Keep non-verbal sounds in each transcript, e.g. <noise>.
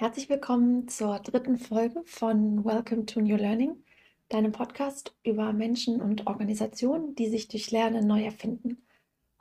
Herzlich willkommen zur dritten Folge von Welcome to New Learning, deinem Podcast über Menschen und Organisationen, die sich durch Lernen neu erfinden.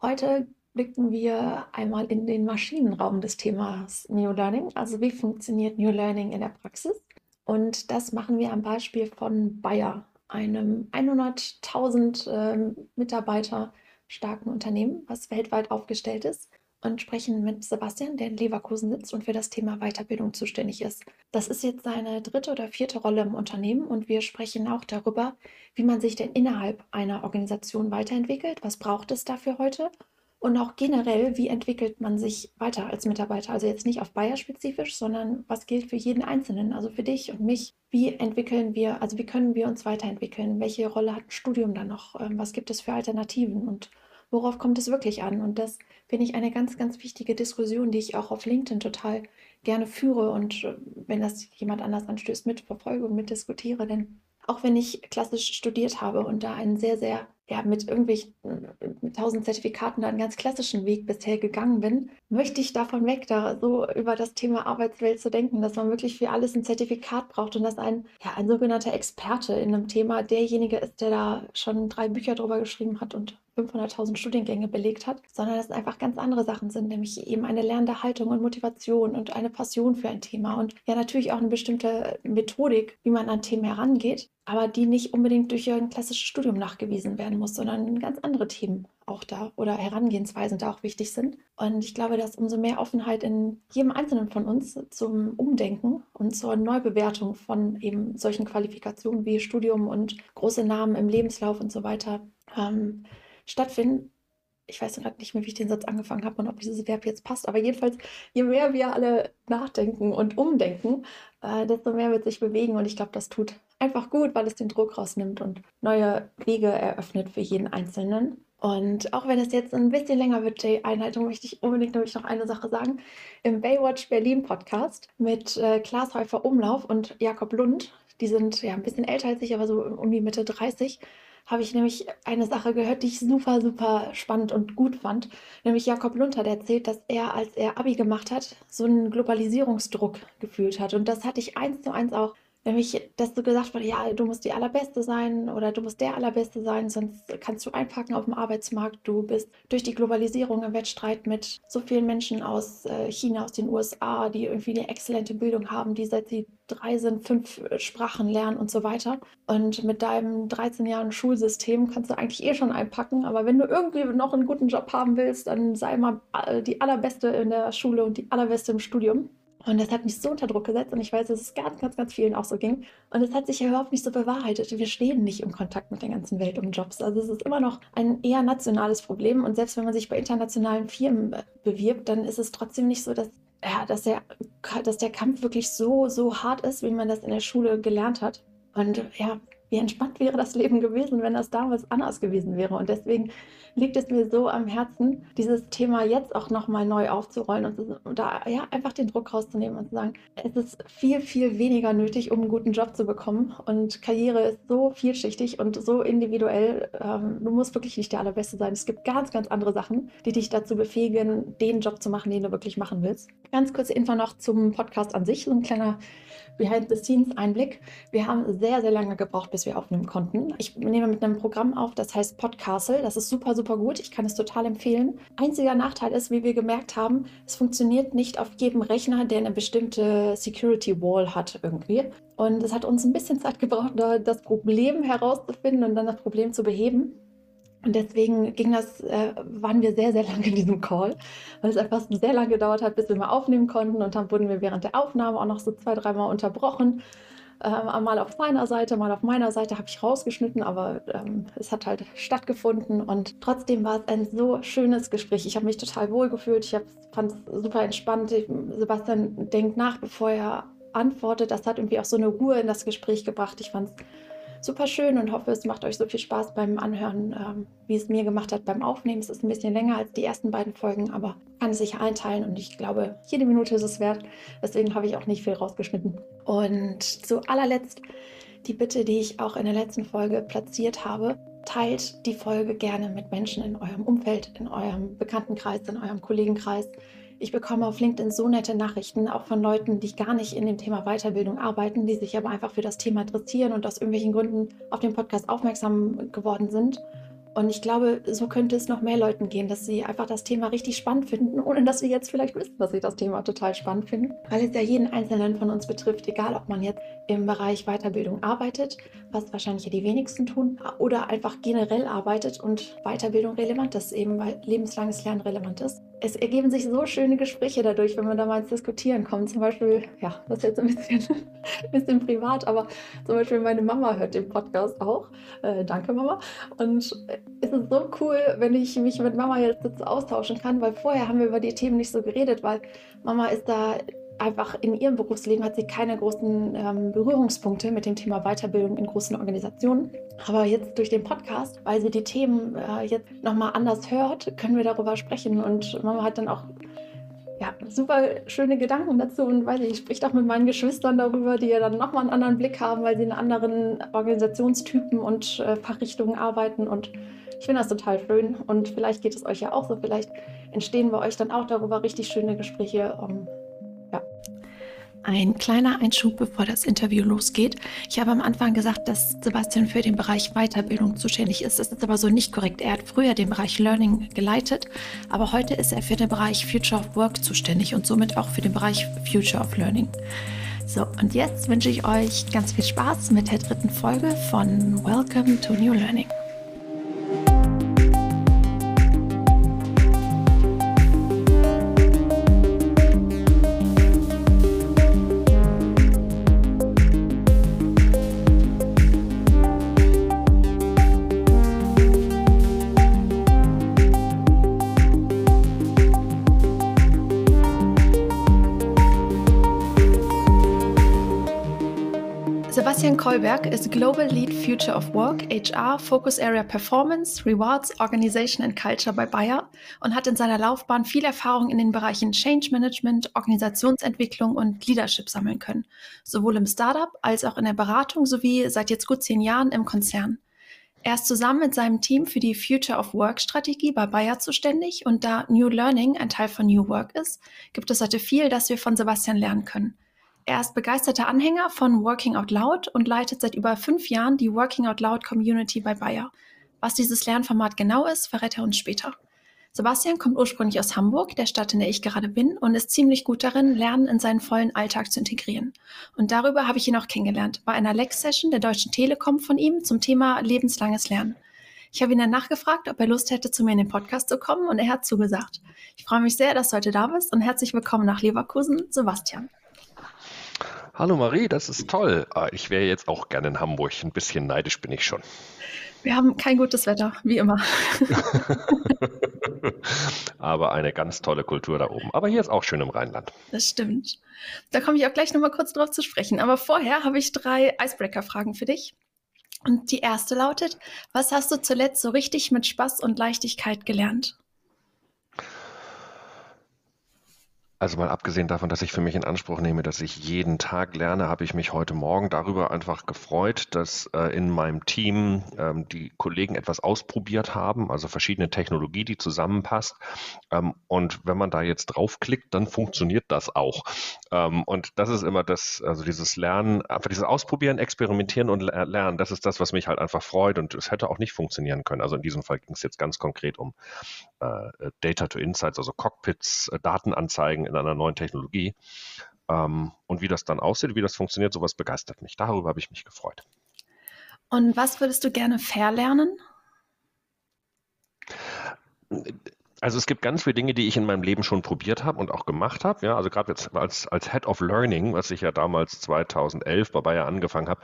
Heute blicken wir einmal in den Maschinenraum des Themas New Learning, also wie funktioniert New Learning in der Praxis. Und das machen wir am Beispiel von Bayer, einem 100.000 äh, Mitarbeiter starken Unternehmen, was weltweit aufgestellt ist und sprechen mit Sebastian, der in Leverkusen sitzt und für das Thema Weiterbildung zuständig ist. Das ist jetzt seine dritte oder vierte Rolle im Unternehmen und wir sprechen auch darüber, wie man sich denn innerhalb einer Organisation weiterentwickelt, was braucht es dafür heute und auch generell, wie entwickelt man sich weiter als Mitarbeiter. Also jetzt nicht auf Bayer spezifisch, sondern was gilt für jeden Einzelnen, also für dich und mich. Wie entwickeln wir, also wie können wir uns weiterentwickeln? Welche Rolle hat ein Studium dann noch? Ähm, was gibt es für Alternativen und worauf kommt es wirklich an? Und das finde ich eine ganz, ganz wichtige Diskussion, die ich auch auf LinkedIn total gerne führe und äh, wenn das jemand anders anstößt, mitverfolge und mitdiskutiere. Denn auch wenn ich klassisch studiert habe und da einen sehr, sehr ja, mit irgendwelchen mit tausend Zertifikaten da einen ganz klassischen Weg bisher gegangen bin, möchte ich davon weg, da so über das Thema Arbeitswelt zu denken, dass man wirklich für alles ein Zertifikat braucht und dass ein, ja, ein sogenannter Experte in einem Thema derjenige ist, der da schon drei Bücher drüber geschrieben hat und 500.000 Studiengänge belegt hat, sondern dass es einfach ganz andere Sachen sind, nämlich eben eine lernende Haltung und Motivation und eine Passion für ein Thema und ja natürlich auch eine bestimmte Methodik, wie man an Themen herangeht, aber die nicht unbedingt durch ein klassisches Studium nachgewiesen werden muss, sondern ganz andere Themen auch da oder Herangehensweisen da auch wichtig sind. Und ich glaube, dass umso mehr Offenheit in jedem Einzelnen von uns zum Umdenken und zur Neubewertung von eben solchen Qualifikationen wie Studium und große Namen im Lebenslauf und so weiter ähm, stattfinden. Ich weiß gerade nicht mehr, wie ich den Satz angefangen habe und ob dieses Verb jetzt passt, aber jedenfalls, je mehr wir alle nachdenken und umdenken, äh, desto mehr wird sich bewegen und ich glaube, das tut einfach gut, weil es den Druck rausnimmt und neue Wege eröffnet für jeden Einzelnen. Und auch wenn es jetzt ein bisschen länger wird, die Einleitung, möchte ich unbedingt nämlich noch eine Sache sagen. Im Baywatch Berlin Podcast mit äh, Klaas Häufer Umlauf und Jakob Lund, die sind ja ein bisschen älter als ich, aber so um die Mitte 30, habe ich nämlich eine Sache gehört, die ich super, super spannend und gut fand. Nämlich Jakob Lund hat erzählt, dass er, als er Abi gemacht hat, so einen Globalisierungsdruck gefühlt hat. Und das hatte ich eins zu eins auch nämlich, dass du gesagt wurde, ja, du musst die Allerbeste sein oder du musst der Allerbeste sein, sonst kannst du einpacken auf dem Arbeitsmarkt. Du bist durch die Globalisierung im Wettstreit mit so vielen Menschen aus äh, China, aus den USA, die irgendwie eine exzellente Bildung haben, die seit sie drei sind, fünf äh, Sprachen lernen und so weiter. Und mit deinem 13 Jahren Schulsystem kannst du eigentlich eh schon einpacken. Aber wenn du irgendwie noch einen guten Job haben willst, dann sei mal äh, die Allerbeste in der Schule und die Allerbeste im Studium. Und das hat mich so unter Druck gesetzt und ich weiß, dass es ganz, ganz, ganz vielen auch so ging. Und es hat sich ja überhaupt nicht so bewahrheitet. Wir stehen nicht im Kontakt mit der ganzen Welt um Jobs. Also es ist immer noch ein eher nationales Problem. Und selbst wenn man sich bei internationalen Firmen bewirbt, dann ist es trotzdem nicht so, dass, ja, dass, der, dass der Kampf wirklich so, so hart ist, wie man das in der Schule gelernt hat. Und ja, wie entspannt wäre das Leben gewesen, wenn das damals anders gewesen wäre. Und deswegen liegt es mir so am Herzen, dieses Thema jetzt auch nochmal neu aufzurollen und, da ja einfach den Druck rauszunehmen und zu sagen, es ist viel, viel weniger nötig, um einen guten Job zu bekommen. Und Karriere ist so vielschichtig und so individuell. Ähm, du musst wirklich nicht der Allerbeste sein. Es gibt ganz, ganz andere Sachen, die dich dazu befähigen, den Job zu machen, den du wirklich machen willst. Ganz kurze Info noch zum Podcast an sich, so ein kleiner Behind-the-Scenes-Einblick. Wir haben sehr, sehr lange gebraucht, bis wir aufnehmen konnten. Ich nehme mit einem Programm auf, das heißt Podcastle. Das ist super, super gut. Ich kann es total empfehlen. Einziger Nachteil ist, wie wir gemerkt haben, es funktioniert nicht auf jedem Rechner, der eine bestimmte Security Wall hat irgendwie. Und es hat uns ein bisschen Zeit gebraucht, das Problem herauszufinden und dann das Problem zu beheben. Und deswegen ging das, äh, waren wir sehr, sehr lange in diesem Call, weil es einfach sehr lange gedauert hat, bis wir mal aufnehmen konnten. Und dann wurden wir während der Aufnahme auch noch so zwei, dreimal unterbrochen. Ähm, mal auf seiner Seite, mal auf meiner Seite habe ich rausgeschnitten, aber ähm, es hat halt stattgefunden und trotzdem war es ein so schönes Gespräch. Ich habe mich total wohl gefühlt, ich fand es super entspannt. Sebastian denkt nach, bevor er antwortet. Das hat irgendwie auch so eine Ruhe in das Gespräch gebracht. Ich fand es super schön und hoffe, es macht euch so viel Spaß beim Anhören, ähm, wie es mir gemacht hat beim Aufnehmen. Es ist ein bisschen länger als die ersten beiden Folgen, aber kann es sich einteilen und ich glaube, jede Minute ist es wert. Deswegen habe ich auch nicht viel rausgeschnitten. Und zu allerletzt die Bitte, die ich auch in der letzten Folge platziert habe. Teilt die Folge gerne mit Menschen in eurem Umfeld, in eurem Bekanntenkreis, in eurem Kollegenkreis, Ich bekomme auf LinkedIn so nette Nachrichten, auch von Leuten, die gar nicht in dem Thema Weiterbildung arbeiten, die sich aber einfach für das Thema interessieren und aus irgendwelchen Gründen auf den Podcast aufmerksam geworden sind und ich glaube, so könnte es noch mehr Leuten gehen, dass sie einfach das Thema richtig spannend finden, ohne dass sie jetzt vielleicht wissen, dass sie das Thema total spannend finden. Weil es ja jeden Einzelnen von uns betrifft, egal ob man jetzt im Bereich Weiterbildung arbeitet, was wahrscheinlich die wenigsten tun, oder einfach generell arbeitet und Weiterbildung relevant ist, eben weil lebenslanges Lernen relevant ist. Es ergeben sich so schöne Gespräche dadurch, wenn man da mal ins Diskutieren kommt. Zum Beispiel, ja, das ist jetzt ein bisschen, ein <laughs> bisschen privat, aber zum Beispiel meine Mama hört den Podcast auch. Äh, danke, Mama. Und es ist so cool, wenn ich mich mit Mama jetzt austauschen kann, weil vorher haben wir über die Themen nicht so geredet, weil Mama ist da einfach in ihrem Berufsleben hat sie keine großen ähm, Berührungspunkte mit dem Thema Weiterbildung in großen Organisationen. Aber jetzt durch den Podcast, weil sie die Themen äh, jetzt nochmal anders hört, können wir darüber sprechen. Und Mama hat dann auch ja, super schöne Gedanken dazu und weiß ich, spricht auch mit meinen Geschwistern darüber, die ja dann nochmal einen anderen Blick haben, weil sie in anderen Organisationstypen und äh, Fachrichtungen arbeiten und ich finde das total schön und vielleicht geht es euch ja auch so, vielleicht entstehen bei euch dann auch darüber richtig schöne Gespräche. Um, ähm. Ein kleiner Einschub, bevor das Interview losgeht. Ich habe am Anfang gesagt, dass Sebastian für den Bereich Weiterbildung zuständig ist. Das ist aber so nicht korrekt. Er hat früher den Bereich Learning geleitet, aber heute ist er für den Bereich Future of Work zuständig und somit auch für den Bereich Future of Learning. So, und jetzt wünsche ich euch ganz viel Spaß mit der dritten Folge von Welcome to New Learning. Kolberg ist Global Lead Future of Work, HR, Focus Area Performance, Rewards, Organization and Culture bei Bayer und hat in seiner Laufbahn viel Erfahrung in den Bereichen Change Management, Organisationsentwicklung und Leadership sammeln können, sowohl im Startup als auch in der Beratung sowie seit jetzt gut zehn Jahren im Konzern. Er ist zusammen mit seinem Team für die Future of Work Strategie bei Bayer zuständig und da New Learning ein Teil von New Work ist, gibt es heute viel, das wir von Sebastian lernen können. Er ist begeisterter Anhänger von Working Out Loud und leitet seit über fünf Jahren die Working Out Loud Community bei Bayer. Was dieses Lernformat genau ist, verrät er uns später. Sebastian kommt ursprünglich aus Hamburg, der Stadt, in der ich gerade bin, und ist ziemlich gut darin, Lernen in seinen vollen Alltag zu integrieren. Und darüber habe ich ihn auch kennengelernt, bei einer Lex-Session der Deutschen Telekom von ihm zum Thema lebenslanges Lernen. Ich habe ihn dann nachgefragt, ob er Lust hätte, zu mir in den Podcast zu kommen, und er hat zugesagt. Ich freue mich sehr, dass du heute da bist und herzlich willkommen nach Leverkusen, Sebastian. Hallo Marie, das ist toll. Ah, ich wäre jetzt auch gerne in Hamburg. Ein bisschen neidisch bin ich schon. Wir haben kein gutes Wetter, wie immer. <laughs> Aber eine ganz tolle Kultur da oben. Aber hier ist auch schön im Rheinland. Das stimmt. Da komme ich auch gleich nochmal kurz drauf zu sprechen. Aber vorher habe ich drei Icebreaker-Fragen für dich. Und die erste lautet, was hast du zuletzt so richtig mit Spaß und Leichtigkeit gelernt? Also mal abgesehen davon, dass ich für mich in Anspruch nehme, dass ich jeden Tag lerne, habe ich mich heute Morgen darüber einfach gefreut, dass äh, in meinem Team ähm, die Kollegen etwas ausprobiert haben, also verschiedene Technologie, die zusammenpasst. Ähm, und wenn man da jetzt draufklickt, dann funktioniert das auch. Ähm, und das ist immer das, also dieses Lernen, einfach dieses Ausprobieren, Experimentieren und Lernen, das ist das, was mich halt einfach freut. Und es hätte auch nicht funktionieren können. Also in diesem Fall ging es jetzt ganz konkret um äh, Data to Insights, also Cockpits, äh, Datenanzeigen in einer neuen Technologie. Ähm, und wie das dann aussieht, wie das funktioniert, sowas begeistert mich. Darüber habe ich mich gefreut. Und was würdest du gerne verlernen? Also es gibt ganz viele Dinge, die ich in meinem Leben schon probiert habe und auch gemacht habe. Ja, also gerade jetzt als, als Head of Learning, was ich ja damals 2011 bei Bayer angefangen habe,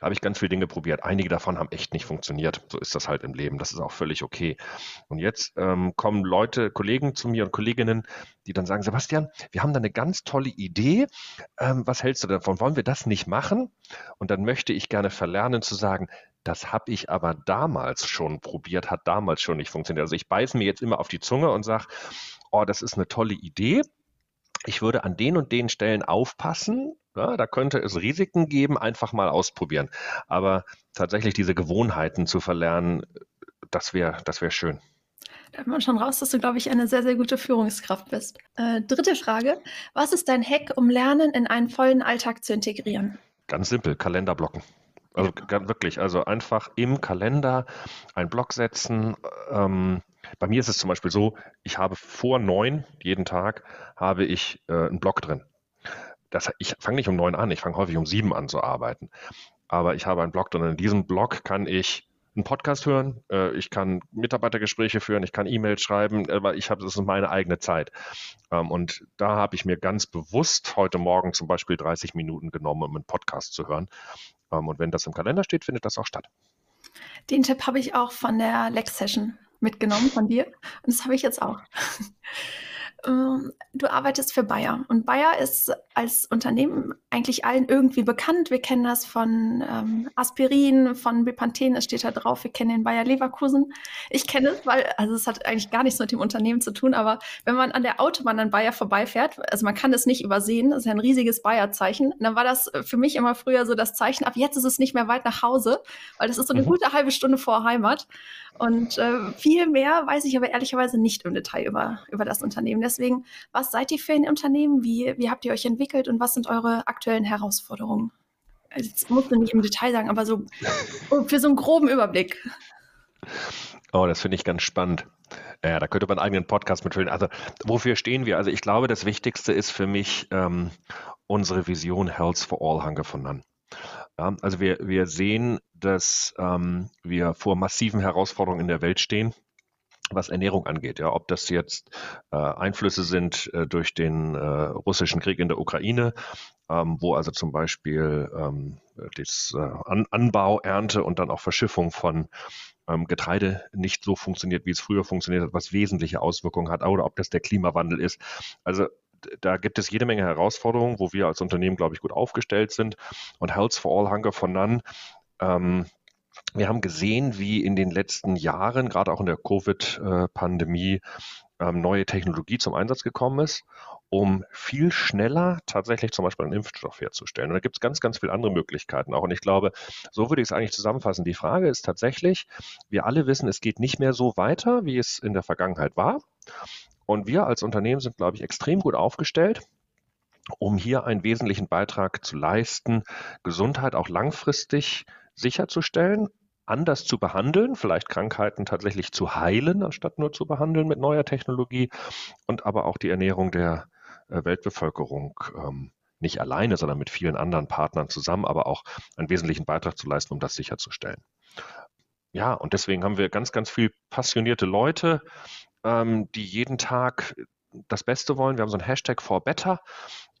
habe ich ganz viele Dinge probiert. Einige davon haben echt nicht funktioniert. So ist das halt im Leben. Das ist auch völlig okay. Und jetzt ähm, kommen Leute, Kollegen zu mir und Kolleginnen, die dann sagen, Sebastian, wir haben da eine ganz tolle Idee. Ähm, was hältst du davon? Wollen wir das nicht machen? Und dann möchte ich gerne verlernen zu sagen, das habe ich aber damals schon probiert, hat damals schon nicht funktioniert. Also ich beiße mir jetzt immer auf die Zunge und sage, oh, das ist eine tolle Idee. Ich würde an den und den Stellen aufpassen. Ja, da könnte es Risiken geben, einfach mal ausprobieren. Aber tatsächlich diese Gewohnheiten zu verlernen, das wäre das wär schön. Hat man schon raus, dass du, glaube ich, eine sehr, sehr gute Führungskraft bist. Äh, dritte Frage. Was ist dein Hack, um Lernen in einen vollen Alltag zu integrieren? Ganz simpel, Kalenderblocken. Also wirklich, also einfach im Kalender einen Block setzen. Ähm, bei mir ist es zum Beispiel so, ich habe vor neun jeden Tag habe ich äh, einen Block drin. Das, ich fange nicht um neun an, ich fange häufig um sieben an zu arbeiten. Aber ich habe einen Block drin. In diesem Block kann ich einen Podcast hören, äh, ich kann Mitarbeitergespräche führen, ich kann E-Mails schreiben, aber ich habe, das ist meine eigene Zeit. Ähm, und da habe ich mir ganz bewusst heute Morgen zum Beispiel 30 Minuten genommen, um einen Podcast zu hören. Ähm, und wenn das im Kalender steht, findet das auch statt. Den Tipp habe ich auch von der Lex-Session mitgenommen von dir. Und das habe ich jetzt auch. Ähm, du arbeitest für Bayer und Bayer ist als Unternehmen eigentlich allen irgendwie bekannt. Wir kennen das von ähm, Aspirin, von Bepanthen, es steht da drauf. Wir kennen den Bayer Leverkusen. Ich kenne es, weil, also es hat eigentlich gar nichts mit dem Unternehmen zu tun, aber wenn man an der Autobahn an Bayer vorbeifährt, also man kann das nicht übersehen, das ist ja ein riesiges Bayer-Zeichen, dann war das für mich immer früher so das Zeichen, ab jetzt ist es nicht mehr weit nach Hause, weil das ist so eine mhm. gute halbe Stunde vor Heimat. Und äh, viel mehr weiß ich aber ehrlicherweise nicht im Detail über, über das Unternehmen. Deswegen, was seid ihr für ein Unternehmen? Wie, wie habt ihr euch entwickelt und was sind eure aktuellen Herausforderungen? Also, jetzt musst du nicht im Detail sagen, aber so für so einen groben Überblick. Oh, das finde ich ganz spannend. Ja, da könnte man einen eigenen Podcast mitfüllen. Also, wofür stehen wir? Also, ich glaube, das Wichtigste ist für mich ähm, unsere Vision Health for All, Hunger for None. Ja, also wir, wir sehen, dass ähm, wir vor massiven Herausforderungen in der Welt stehen was Ernährung angeht. Ja, ob das jetzt äh, Einflüsse sind äh, durch den äh, russischen Krieg in der Ukraine, ähm, wo also zum Beispiel ähm, das äh, An Anbau, Ernte und dann auch Verschiffung von ähm, Getreide nicht so funktioniert, wie es früher funktioniert hat, was wesentliche Auswirkungen hat, oder ob das der Klimawandel ist. Also da gibt es jede Menge Herausforderungen, wo wir als Unternehmen, glaube ich, gut aufgestellt sind. Und Health for All, Hunger for None, ähm, wir haben gesehen, wie in den letzten Jahren, gerade auch in der Covid-Pandemie, ähm, neue Technologie zum Einsatz gekommen ist, um viel schneller tatsächlich zum Beispiel einen Impfstoff herzustellen. Und da gibt es ganz, ganz viele andere Möglichkeiten auch. Und ich glaube, so würde ich es eigentlich zusammenfassen. Die Frage ist tatsächlich, wir alle wissen, es geht nicht mehr so weiter, wie es in der Vergangenheit war. Und wir als Unternehmen sind, glaube ich, extrem gut aufgestellt, um hier einen wesentlichen Beitrag zu leisten, Gesundheit auch langfristig sicherzustellen, anders zu behandeln, vielleicht Krankheiten tatsächlich zu heilen, anstatt nur zu behandeln mit neuer Technologie und aber auch die Ernährung der äh, Weltbevölkerung ähm, nicht alleine, sondern mit vielen anderen Partnern zusammen, aber auch einen wesentlichen Beitrag zu leisten, um das sicherzustellen. Ja, und deswegen haben wir ganz, ganz viel passionierte Leute, ähm, die jeden Tag das Beste wollen. Wir haben so einen Hashtag for Better,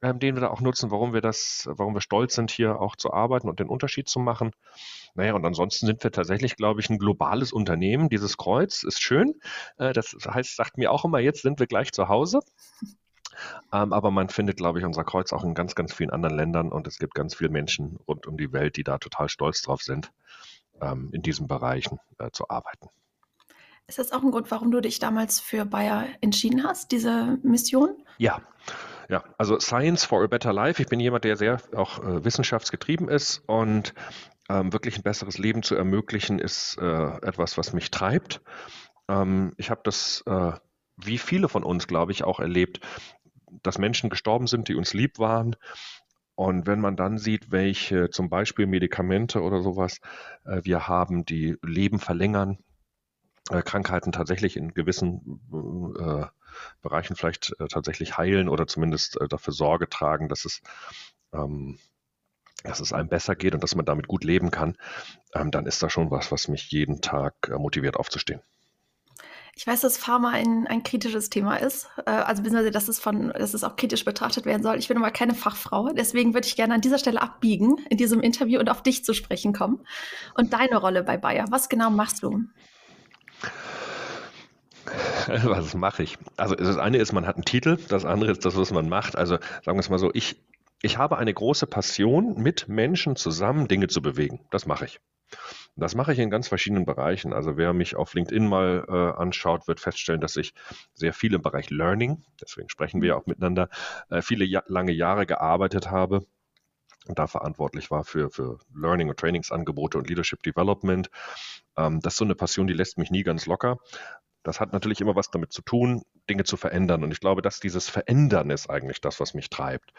ähm, den wir da auch nutzen, warum wir das, warum wir stolz sind, hier auch zu arbeiten und den Unterschied zu machen. Naja, und ansonsten sind wir tatsächlich, glaube ich, ein globales Unternehmen. Dieses Kreuz ist schön. Äh, das heißt, sagt mir auch immer, jetzt sind wir gleich zu Hause. Ähm, aber man findet, glaube ich, unser Kreuz auch in ganz, ganz vielen anderen Ländern und es gibt ganz viele Menschen rund um die Welt, die da total stolz drauf sind, ähm, in diesen Bereichen äh, zu arbeiten. Ist das auch ein Grund, warum du dich damals für Bayer entschieden hast, diese Mission? Ja. Ja, also Science for a Better Life. Ich bin jemand, der sehr auch äh, wissenschaftsgetrieben ist und ähm, wirklich ein besseres Leben zu ermöglichen, ist äh, etwas, was mich treibt. Ähm, ich habe das, äh, wie viele von uns, glaube ich, auch erlebt, dass Menschen gestorben sind, die uns lieb waren. Und wenn man dann sieht, welche zum Beispiel Medikamente oder sowas äh, wir haben, die Leben verlängern, Krankheiten tatsächlich in gewissen äh, Bereichen vielleicht äh, tatsächlich heilen oder zumindest äh, dafür Sorge tragen, dass es, ähm, dass es einem besser geht und dass man damit gut leben kann, ähm, dann ist das schon was, was mich jeden Tag äh, motiviert aufzustehen. Ich weiß, dass Pharma ein, ein kritisches Thema ist, äh, also beziehungsweise, dass es, von, dass es auch kritisch betrachtet werden soll. Ich bin aber keine Fachfrau, deswegen würde ich gerne an dieser Stelle abbiegen in diesem Interview und auf dich zu sprechen kommen und deine Rolle bei Bayer. Was genau machst du? <laughs> Was mache ich? Also das eine ist, man hat einen Titel, das andere ist das, was man macht. Also sagen wir es mal so, ich, ich habe eine große Passion, mit Menschen zusammen Dinge zu bewegen. Das mache ich. Das mache ich in ganz verschiedenen Bereichen. Also wer mich auf LinkedIn mal äh, anschaut, wird feststellen, dass ich sehr viel im Bereich Learning, deswegen sprechen wir ja auch miteinander, äh, viele ja lange Jahre gearbeitet habe und da verantwortlich war für, für Learning- und Trainingsangebote und Leadership Development. Ähm, das ist so eine Passion, die lässt mich nie ganz locker. Das hat natürlich immer was damit zu tun, Dinge zu verändern. Und ich glaube, dass dieses Verändern ist eigentlich das, was mich treibt.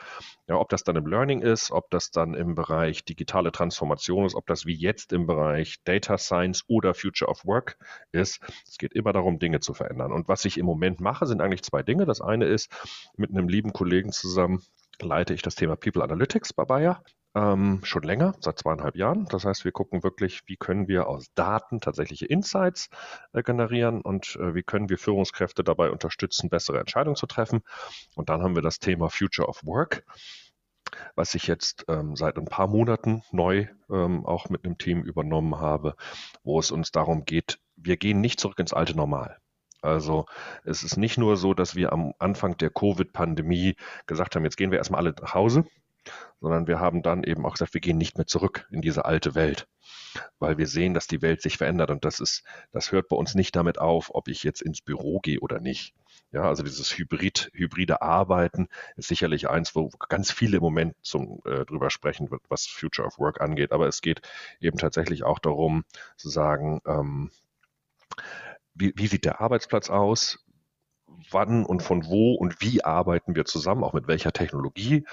Ja, ob das dann im Learning ist, ob das dann im Bereich digitale Transformation ist, ob das wie jetzt im Bereich Data Science oder Future of Work ist. Es geht immer darum, Dinge zu verändern. Und was ich im Moment mache, sind eigentlich zwei Dinge. Das eine ist, mit einem lieben Kollegen zusammen leite ich das Thema People Analytics bei Bayer ähm, schon länger, seit zweieinhalb Jahren. Das heißt, wir gucken wirklich, wie können wir aus Daten tatsächliche Insights äh, generieren und äh, wie können wir Führungskräfte dabei unterstützen, bessere Entscheidungen zu treffen. Und dann haben wir das Thema Future of Work was ich jetzt ähm, seit ein paar Monaten neu ähm, auch mit einem Team übernommen habe, wo es uns darum geht, wir gehen nicht zurück ins alte Normal. Also es ist nicht nur so, dass wir am Anfang der Covid-Pandemie gesagt haben, jetzt gehen wir erstmal alle nach Hause, sondern wir haben dann eben auch gesagt, wir gehen nicht mehr zurück in diese alte Welt, weil wir sehen, dass die Welt sich verändert und das ist, das hört bei uns nicht damit auf, ob ich jetzt ins Büro gehe oder nicht. Ja, also dieses Hybrid, hybride Arbeiten ist sicherlich eins, wo ganz viele im Moment zum, äh, drüber sprechen was Future of Work angeht. Aber es geht eben tatsächlich auch darum, zu sagen, ähm, wie, wie sieht der Arbeitsplatz aus? Wann und von wo und wie arbeiten wir zusammen, auch mit welcher Technologie?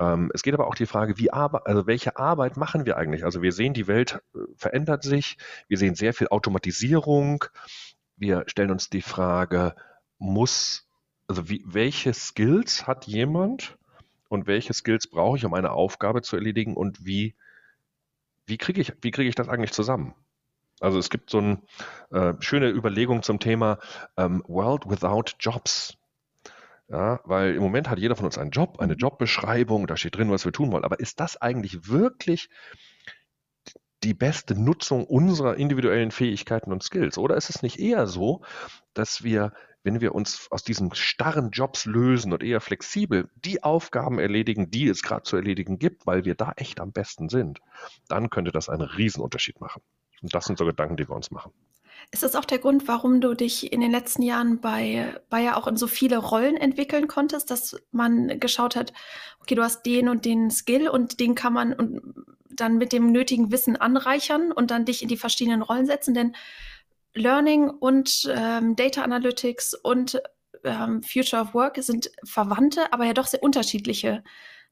Ähm, es geht aber auch die Frage, wie Arbeit, also welche Arbeit machen wir eigentlich? Also wir sehen, die Welt äh, verändert sich, wir sehen sehr viel Automatisierung. Wir stellen uns die Frage, muss, also wie, welche Skills hat jemand und welche Skills brauche ich, um eine Aufgabe zu erledigen und wie, wie kriege ich, wie kriege ich das eigentlich zusammen? Also es gibt so eine äh, schöne Überlegung zum Thema ähm, World Without Jobs. Ja, weil im Moment hat jeder von uns einen Job, eine Jobbeschreibung, da steht drin, was wir tun wollen. Aber ist das eigentlich wirklich die beste Nutzung unserer individuellen Fähigkeiten und Skills? Oder ist es nicht eher so, dass wir, wenn wir uns aus diesen starren Jobs lösen und eher flexibel die Aufgaben erledigen, die es gerade zu erledigen gibt, weil wir da echt am besten sind, dann könnte das einen Riesenunterschied machen. Und das sind so Gedanken, die wir uns machen. Ist das auch der Grund, warum du dich in den letzten Jahren bei Bayer auch in so viele Rollen entwickeln konntest, dass man geschaut hat, okay, du hast den und den Skill und den kann man dann mit dem nötigen Wissen anreichern und dann dich in die verschiedenen Rollen setzen? Denn Learning und ähm, Data Analytics und ähm, Future of Work sind verwandte, aber ja doch sehr unterschiedliche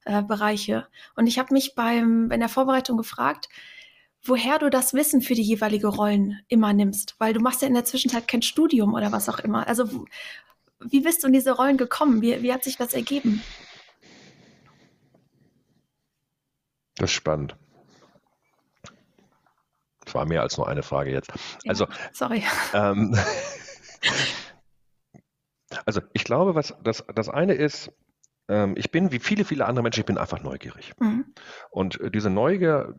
äh, Bereiche. Und ich habe mich beim, in der Vorbereitung gefragt, woher du das Wissen für die jeweilige Rollen immer nimmst, weil du machst ja in der Zwischenzeit kein Studium oder was auch immer. Also wie bist du in diese Rollen gekommen? Wie, wie hat sich das ergeben? Das ist spannend. Das war mehr als nur eine Frage jetzt. Also, ja, sorry. <laughs> Ähm, also ich glaube, was das, das eine ist, ähm, ich bin wie viele, viele andere Menschen, ich bin einfach neugierig. Mhm. Und äh, diese Neugier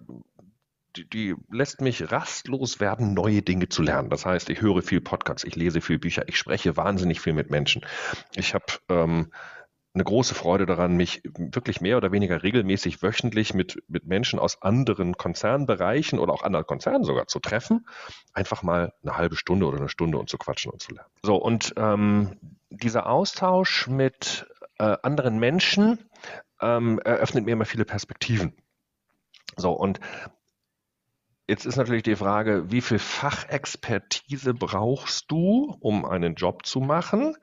die, die, lässt mich rastlos werden, neue Dinge zu lernen. Das heißt, ich höre viel Podcasts, ich lese viel Bücher, ich spreche wahnsinnig viel mit Menschen. Ich habe ähm, eine große Freude daran, mich wirklich mehr oder weniger regelmäßig wöchentlich mit, mit Menschen aus anderen Konzernbereichen oder auch anderen Konzernen sogar zu treffen. Einfach mal eine halbe Stunde oder eine Stunde und zu quatschen und zu lernen. So, und ähm, dieser Austausch mit äh, anderen Menschen ähm, eröffnet mir immer viele Perspektiven. So, und Jetzt ist natürlich die Frage, wie viel Fachexpertise brauchst du, um einen Job zu machen,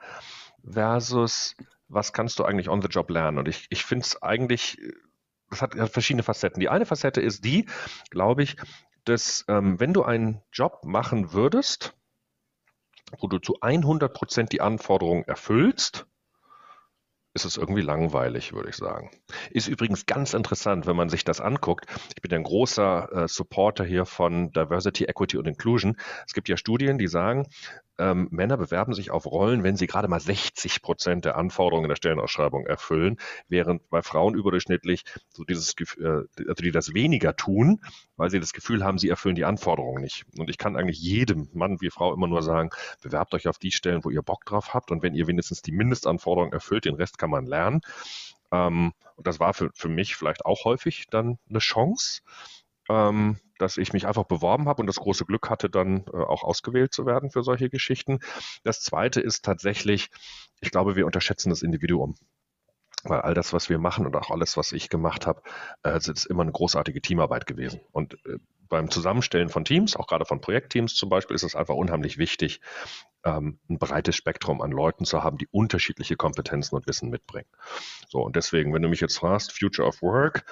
versus was kannst du eigentlich on the job lernen? Und ich, ich finde es eigentlich, das hat, hat, verschiedene Facetten. Die eine Facette ist die, glaube ich, dass ähm, wenn du einen Job machen würdest, wo du zu 100 Prozent die Anforderungen erfüllst, ist es irgendwie langweilig, würde ich sagen. Ist übrigens ganz interessant, wenn man sich das anguckt. Ich bin ein großer äh, Supporter hier von Diversity, Equity und Inclusion. Es gibt ja Studien, die sagen, ähm, Männer bewerben sich auf Rollen, wenn sie gerade mal 60 Prozent der Anforderungen der Stellenausschreibung erfüllen, während bei Frauen überdurchschnittlich so dieses, äh, also die das weniger tun, weil sie das Gefühl haben, sie erfüllen die Anforderungen nicht. Und ich kann eigentlich jedem Mann wie Frau immer nur sagen, bewerbt euch auf die Stellen, wo ihr Bock drauf habt und wenn ihr wenigstens die Mindestanforderungen erfüllt, den Rest kann man lernen. Ähm, und das war für, für mich vielleicht auch häufig dann eine Chance ähm, dass ich mich einfach beworben habe und das große Glück hatte, dann äh, auch ausgewählt zu werden für solche Geschichten. Das Zweite ist tatsächlich, ich glaube, wir unterschätzen das Individuum. Weil all das, was wir machen und auch alles, was ich gemacht habe, äh, ist immer eine großartige Teamarbeit gewesen. Und äh, beim Zusammenstellen von Teams, auch gerade von Projektteams zum Beispiel, ist es einfach unheimlich wichtig, ähm, ein breites Spektrum an Leuten zu haben, die unterschiedliche Kompetenzen und Wissen mitbringen. So, und deswegen, wenn du mich jetzt fragst, Future of Work,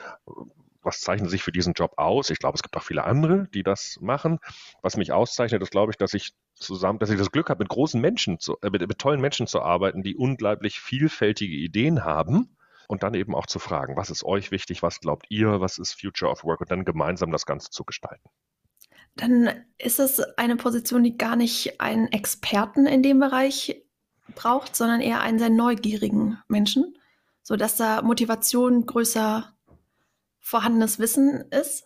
was zeichnet sich für diesen Job aus? Ich glaube, es gibt auch viele andere, die das machen. Was mich auszeichnet, ist, glaube ich, dass ich zusammen, dass ich das Glück habe, mit großen Menschen, zu, äh, mit, mit tollen Menschen zu arbeiten, die unglaublich vielfältige Ideen haben und dann eben auch zu fragen, was ist euch wichtig, was glaubt ihr, was ist Future of Work und dann gemeinsam das Ganze zu gestalten. Dann ist es eine Position, die gar nicht einen Experten in dem Bereich braucht, sondern eher einen sehr neugierigen Menschen, sodass da Motivation größer vorhandenes Wissen ist?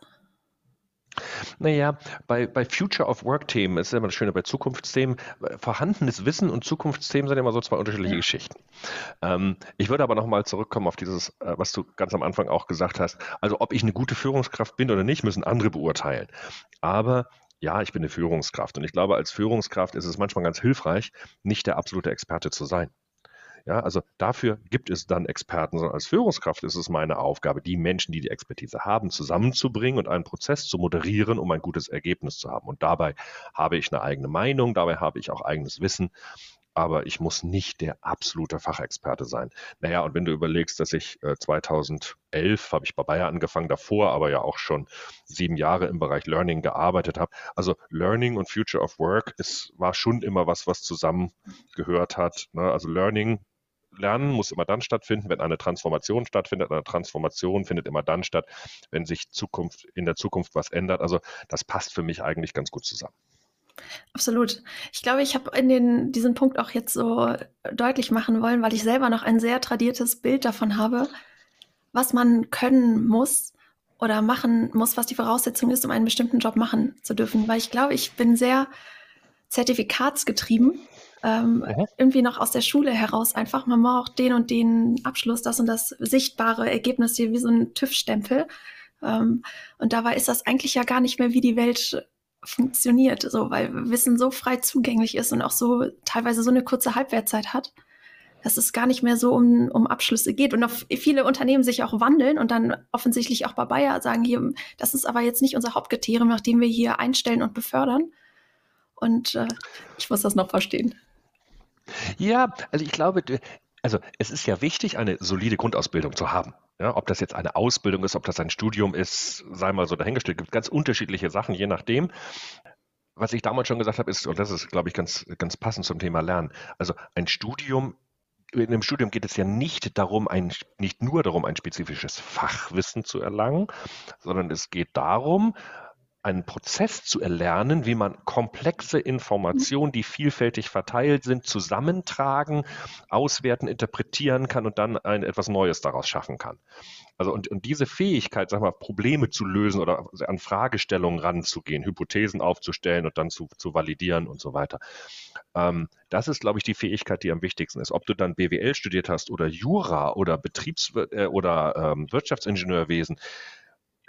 Naja, bei, bei Future of Work-Themen ist immer das Schöne bei Zukunftsthemen. Vorhandenes Wissen und Zukunftsthemen sind immer so zwei unterschiedliche ja. Geschichten. Ähm, ich würde aber nochmal zurückkommen auf dieses, äh, was du ganz am Anfang auch gesagt hast. Also, ob ich eine gute Führungskraft bin oder nicht, müssen andere beurteilen. Aber ja, ich bin eine Führungskraft. Und ich glaube, als Führungskraft ist es manchmal ganz hilfreich, nicht der absolute Experte zu sein. Ja, also dafür gibt es dann Experten, sondern als Führungskraft ist es meine Aufgabe, die Menschen, die die Expertise haben, zusammenzubringen und einen Prozess zu moderieren, um ein gutes Ergebnis zu haben. Und dabei habe ich eine eigene Meinung, dabei habe ich auch eigenes Wissen aber ich muss nicht der absolute Fachexperte sein. Naja, und wenn du überlegst, dass ich äh, 2011 habe ich bei Bayer angefangen, davor aber ja auch schon sieben Jahre im Bereich Learning gearbeitet habe. Also Learning und Future of Work ist, war schon immer was, was zusammengehört hat. Ne? Also Learning Lernen muss immer dann stattfinden, wenn eine Transformation stattfindet. Eine Transformation findet immer dann statt, wenn sich Zukunft, in der Zukunft was ändert. Also das passt für mich eigentlich ganz gut zusammen. Absolut. Ich glaube, ich habe in den, diesen Punkt auch jetzt so deutlich machen wollen, weil ich selber noch ein sehr tradiertes Bild davon habe, was man können muss oder machen muss, was die Voraussetzung ist, um einen bestimmten Job machen zu dürfen. Weil ich glaube, ich bin sehr zertifikatsgetrieben ähm, mhm. irgendwie noch aus der Schule heraus einfach, man braucht den und den Abschluss, das und das sichtbare Ergebnis hier wie so ein TÜV-Stempel. Ähm, und dabei ist das eigentlich ja gar nicht mehr, wie die Welt funktioniert, so, weil Wissen so frei zugänglich ist und auch so teilweise so eine kurze Halbwertzeit hat, dass es gar nicht mehr so um, um Abschlüsse geht. Und viele Unternehmen sich auch wandeln und dann offensichtlich auch bei Bayer sagen, hier, das ist aber jetzt nicht unser Hauptkriterium, nachdem wir hier einstellen und befördern. Und äh, ich muss das noch verstehen. Ja, also ich glaube, also es ist ja wichtig, eine solide Grundausbildung zu haben. Ja, ob das jetzt eine Ausbildung ist, ob das ein Studium ist, sei mal so dahingestellt. Es gibt ganz unterschiedliche Sachen, je nachdem. Was ich damals schon gesagt habe, ist, und das ist, glaube ich, ganz, ganz passend zum Thema Lernen. Also ein Studium in einem Studium geht es ja nicht darum, ein, nicht nur darum, ein spezifisches Fachwissen zu erlangen, sondern es geht darum, einen Prozess zu erlernen, wie man komplexe Informationen, die vielfältig verteilt sind, zusammentragen, auswerten, interpretieren kann und dann ein etwas Neues daraus schaffen kann. Also und, und diese Fähigkeit, sag mal, Probleme zu lösen oder an Fragestellungen ranzugehen, Hypothesen aufzustellen und dann zu, zu validieren und so weiter. Ähm, das ist, glaube ich, die Fähigkeit, die am wichtigsten ist. Ob du dann BWL studiert hast oder Jura oder Betriebs- äh, oder ähm, Wirtschaftsingenieurwesen,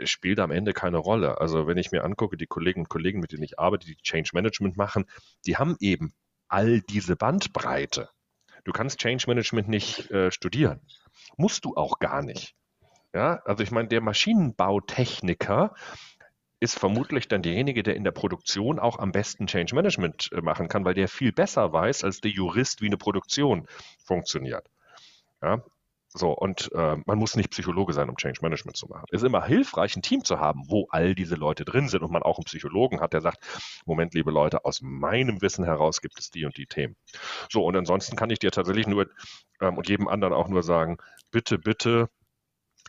spielt am Ende keine Rolle. Also wenn ich mir angucke, die Kolleginnen und Kollegen, mit denen ich arbeite, die Change Management machen, die haben eben all diese Bandbreite. Du kannst Change Management nicht äh, studieren. Musst du auch gar nicht. Ja, also ich meine, der Maschinenbautechniker ist vermutlich dann derjenige, der in der Produktion auch am besten Change Management äh, machen kann, weil der viel besser weiß als der Jurist, wie eine Produktion funktioniert. Ja, so, und äh, man muss nicht Psychologe sein, um Change Management zu machen. Es ist immer hilfreich, ein Team zu haben, wo all diese Leute drin sind und man auch einen Psychologen hat, der sagt, Moment, liebe Leute, aus meinem Wissen heraus gibt es die und die Themen. So, und ansonsten kann ich dir tatsächlich nur ähm, und jedem anderen auch nur sagen, bitte, bitte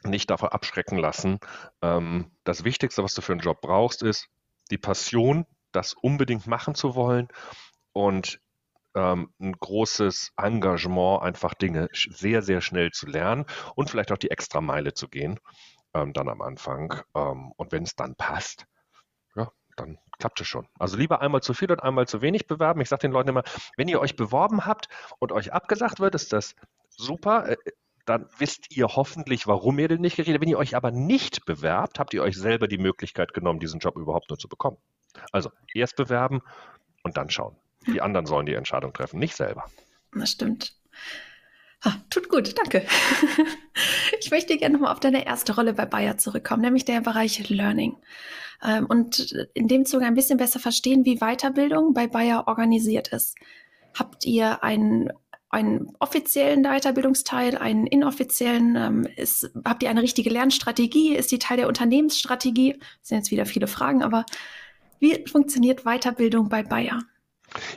nicht davor abschrecken lassen. Ähm, das Wichtigste, was du für einen Job brauchst, ist die Passion, das unbedingt machen zu wollen und ähm, ein großes Engagement, einfach Dinge sehr, sehr schnell zu lernen und vielleicht auch die extra Meile zu gehen, ähm, dann am Anfang. Ähm, und wenn es dann passt, ja, dann klappt es schon. Also lieber einmal zu viel und einmal zu wenig bewerben. Ich sage den Leuten immer, wenn ihr euch beworben habt und euch abgesagt wird, ist das super. Äh, dann wisst ihr hoffentlich, warum ihr den nicht geredet. Wenn ihr euch aber nicht bewerbt, habt ihr euch selber die Möglichkeit genommen, diesen Job überhaupt nur zu bekommen. Also erst bewerben und dann schauen. Die anderen sollen die Entscheidung treffen, nicht selber. Das stimmt. Ah, tut gut, danke. <laughs> ich möchte gerne nochmal auf deine erste Rolle bei Bayer zurückkommen, nämlich der Bereich Learning. Ähm, und in dem Zuge ein bisschen besser verstehen, wie Weiterbildung bei Bayer organisiert ist. Habt ihr einen, einen offiziellen Weiterbildungsteil, einen inoffiziellen? Ähm, ist, habt ihr eine richtige Lernstrategie? Ist die Teil der Unternehmensstrategie? Das sind jetzt wieder viele Fragen, aber wie funktioniert Weiterbildung bei Bayer?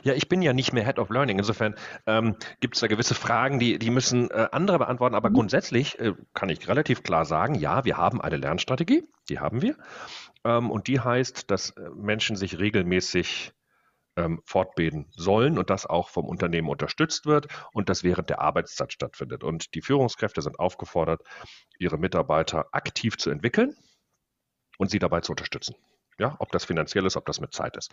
Ja, ich bin ja nicht mehr Head of Learning. Insofern ähm, gibt es da gewisse Fragen, die, die müssen äh, andere beantworten. Aber mhm. grundsätzlich äh, kann ich relativ klar sagen, ja, wir haben eine Lernstrategie, die haben wir. Ähm, und die heißt, dass äh, Menschen sich regelmäßig ähm, fortbilden sollen und das auch vom Unternehmen unterstützt wird und das während der Arbeitszeit stattfindet. Und die Führungskräfte sind aufgefordert, ihre Mitarbeiter aktiv zu entwickeln und sie dabei zu unterstützen. Ja, ob das finanziell ist, ob das mit Zeit ist.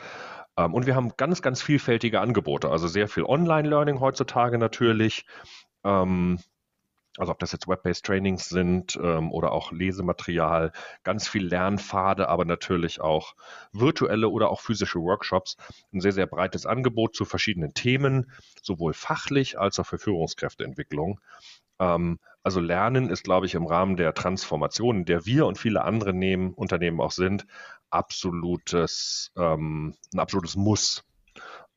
Ähm, und wir haben ganz, ganz vielfältige Angebote, also sehr viel Online-Learning heutzutage natürlich. Ähm, also ob das jetzt Web-based Trainings sind ähm, oder auch Lesematerial, ganz viel Lernpfade, aber natürlich auch virtuelle oder auch physische Workshops. Ein sehr, sehr breites Angebot zu verschiedenen Themen, sowohl fachlich als auch für Führungskräfteentwicklung. Ähm, also Lernen ist, glaube ich, im Rahmen der Transformation, in der wir und viele andere Nehmen, Unternehmen auch sind, absolutes, ähm, ein absolutes Muss.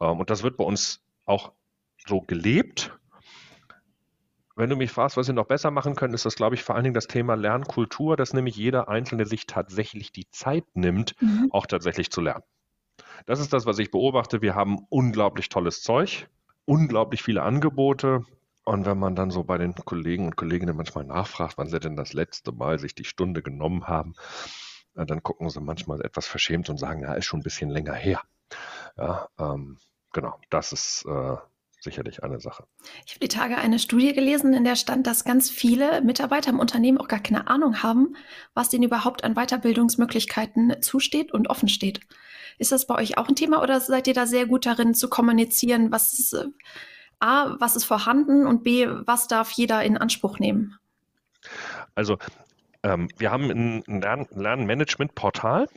Ähm, und das wird bei uns auch so gelebt. Wenn du mich fragst, was wir noch besser machen können, ist das, glaube ich, vor allen Dingen das Thema Lernkultur, dass nämlich jeder Einzelne sich tatsächlich die Zeit nimmt, mhm. auch tatsächlich zu lernen. Das ist das, was ich beobachte. Wir haben unglaublich tolles Zeug, unglaublich viele Angebote. Und wenn man dann so bei den Kollegen und Kolleginnen manchmal nachfragt, wann sie denn das letzte Mal sich die Stunde genommen haben, dann gucken sie manchmal etwas verschämt und sagen, ja, ist schon ein bisschen länger her. Ja, ähm, genau, das ist äh, sicherlich eine Sache. Ich habe die Tage eine Studie gelesen, in der stand, dass ganz viele Mitarbeiter im Unternehmen auch gar keine Ahnung haben, was ihnen überhaupt an Weiterbildungsmöglichkeiten zusteht und offen steht. Ist das bei euch auch ein Thema oder seid ihr da sehr gut darin zu kommunizieren, was ist, äh, A, was ist vorhanden und B, was darf jeder in Anspruch nehmen? Also ähm, wir haben ein Lern Lernmanagement-Portal.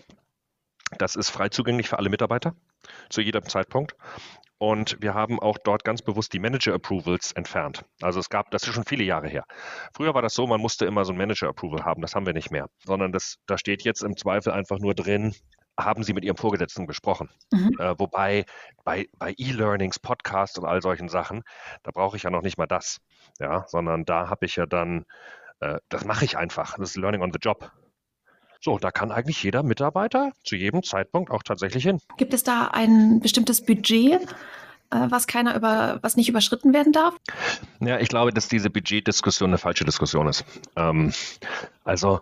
Das ist frei zugänglich für alle Mitarbeiter zu jedem Zeitpunkt. Und wir haben auch dort ganz bewusst die Manager-Approvals entfernt. Also es gab, das ist schon viele Jahre her. Früher war das so, man musste immer so ein Manager-Approval haben. Das haben wir nicht mehr. Sondern das, da steht jetzt im Zweifel einfach nur drin, haben Sie mit Ihrem Vorgesetzten gesprochen. Mhm. Äh, wobei bei, bei E-Learnings, Podcasts und all solchen Sachen, da brauche ich ja noch nicht mal das. Ja, sondern da habe ich ja dann das mache ich einfach. Das ist Learning on the Job. So, da kann eigentlich jeder Mitarbeiter zu jedem Zeitpunkt auch tatsächlich hin. Gibt es da ein bestimmtes Budget, äh, was keiner über, was nicht überschritten werden darf? Ja, ich glaube, dass diese Budgetdiskussion eine falsche Diskussion ist. Ähm, also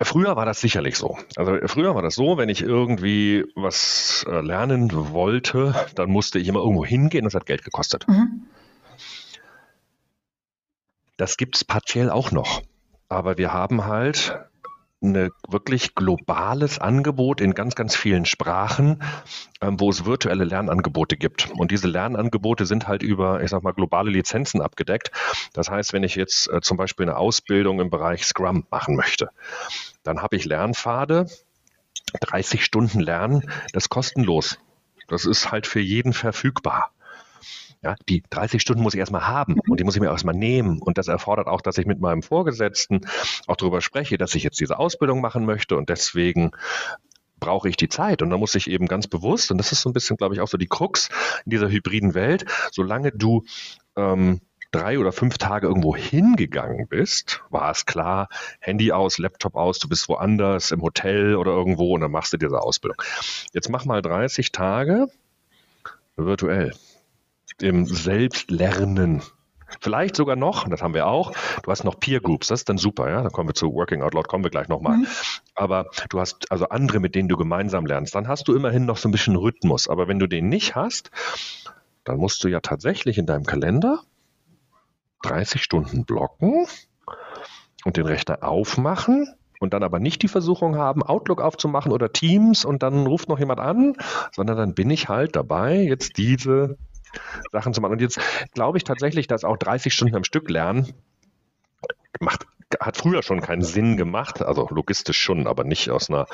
Früher war das sicherlich so. Also früher war das so, wenn ich irgendwie was äh, lernen wollte, dann musste ich immer irgendwo hingehen, das hat Geld gekostet. Mhm. Das gibt es partiell auch noch. Aber wir haben halt ein wirklich globales Angebot in ganz, ganz vielen Sprachen, ähm, wo es virtuelle Lernangebote gibt. Und diese Lernangebote sind halt über, ich sag mal, globale Lizenzen abgedeckt. Das heißt, wenn ich jetzt äh, zum Beispiel eine Ausbildung im Bereich Scrum machen möchte, dann habe ich Lernpfade, 30 Stunden Lernen, das ist kostenlos. Das ist halt für jeden verfügbar. Ja, die 30 Stunden muss ich erstmal haben und die muss ich mir erstmal nehmen. Und das erfordert auch, dass ich mit meinem Vorgesetzten auch darüber spreche, dass ich jetzt diese Ausbildung machen möchte und deswegen brauche ich die Zeit. Und da muss ich eben ganz bewusst, und das ist so ein bisschen, glaube ich, auch so die Krux in dieser hybriden Welt, solange du ähm, drei oder fünf Tage irgendwo hingegangen bist, war es klar, Handy aus, Laptop aus, du bist woanders, im Hotel oder irgendwo und dann machst du diese Ausbildung. Jetzt mach mal 30 Tage virtuell im Selbstlernen. Vielleicht sogar noch, das haben wir auch, du hast noch Peer Groups, das ist dann super, ja. Dann kommen wir zu Working Out Loud, kommen wir gleich nochmal. Mhm. Aber du hast also andere, mit denen du gemeinsam lernst. Dann hast du immerhin noch so ein bisschen Rhythmus. Aber wenn du den nicht hast, dann musst du ja tatsächlich in deinem Kalender 30 Stunden blocken und den Rechner aufmachen und dann aber nicht die Versuchung haben, Outlook aufzumachen oder Teams und dann ruft noch jemand an, sondern dann bin ich halt dabei, jetzt diese Sachen zu machen. Und jetzt glaube ich tatsächlich, dass auch 30 Stunden am Stück lernen macht hat früher schon keinen Sinn gemacht, also logistisch schon, aber nicht aus einer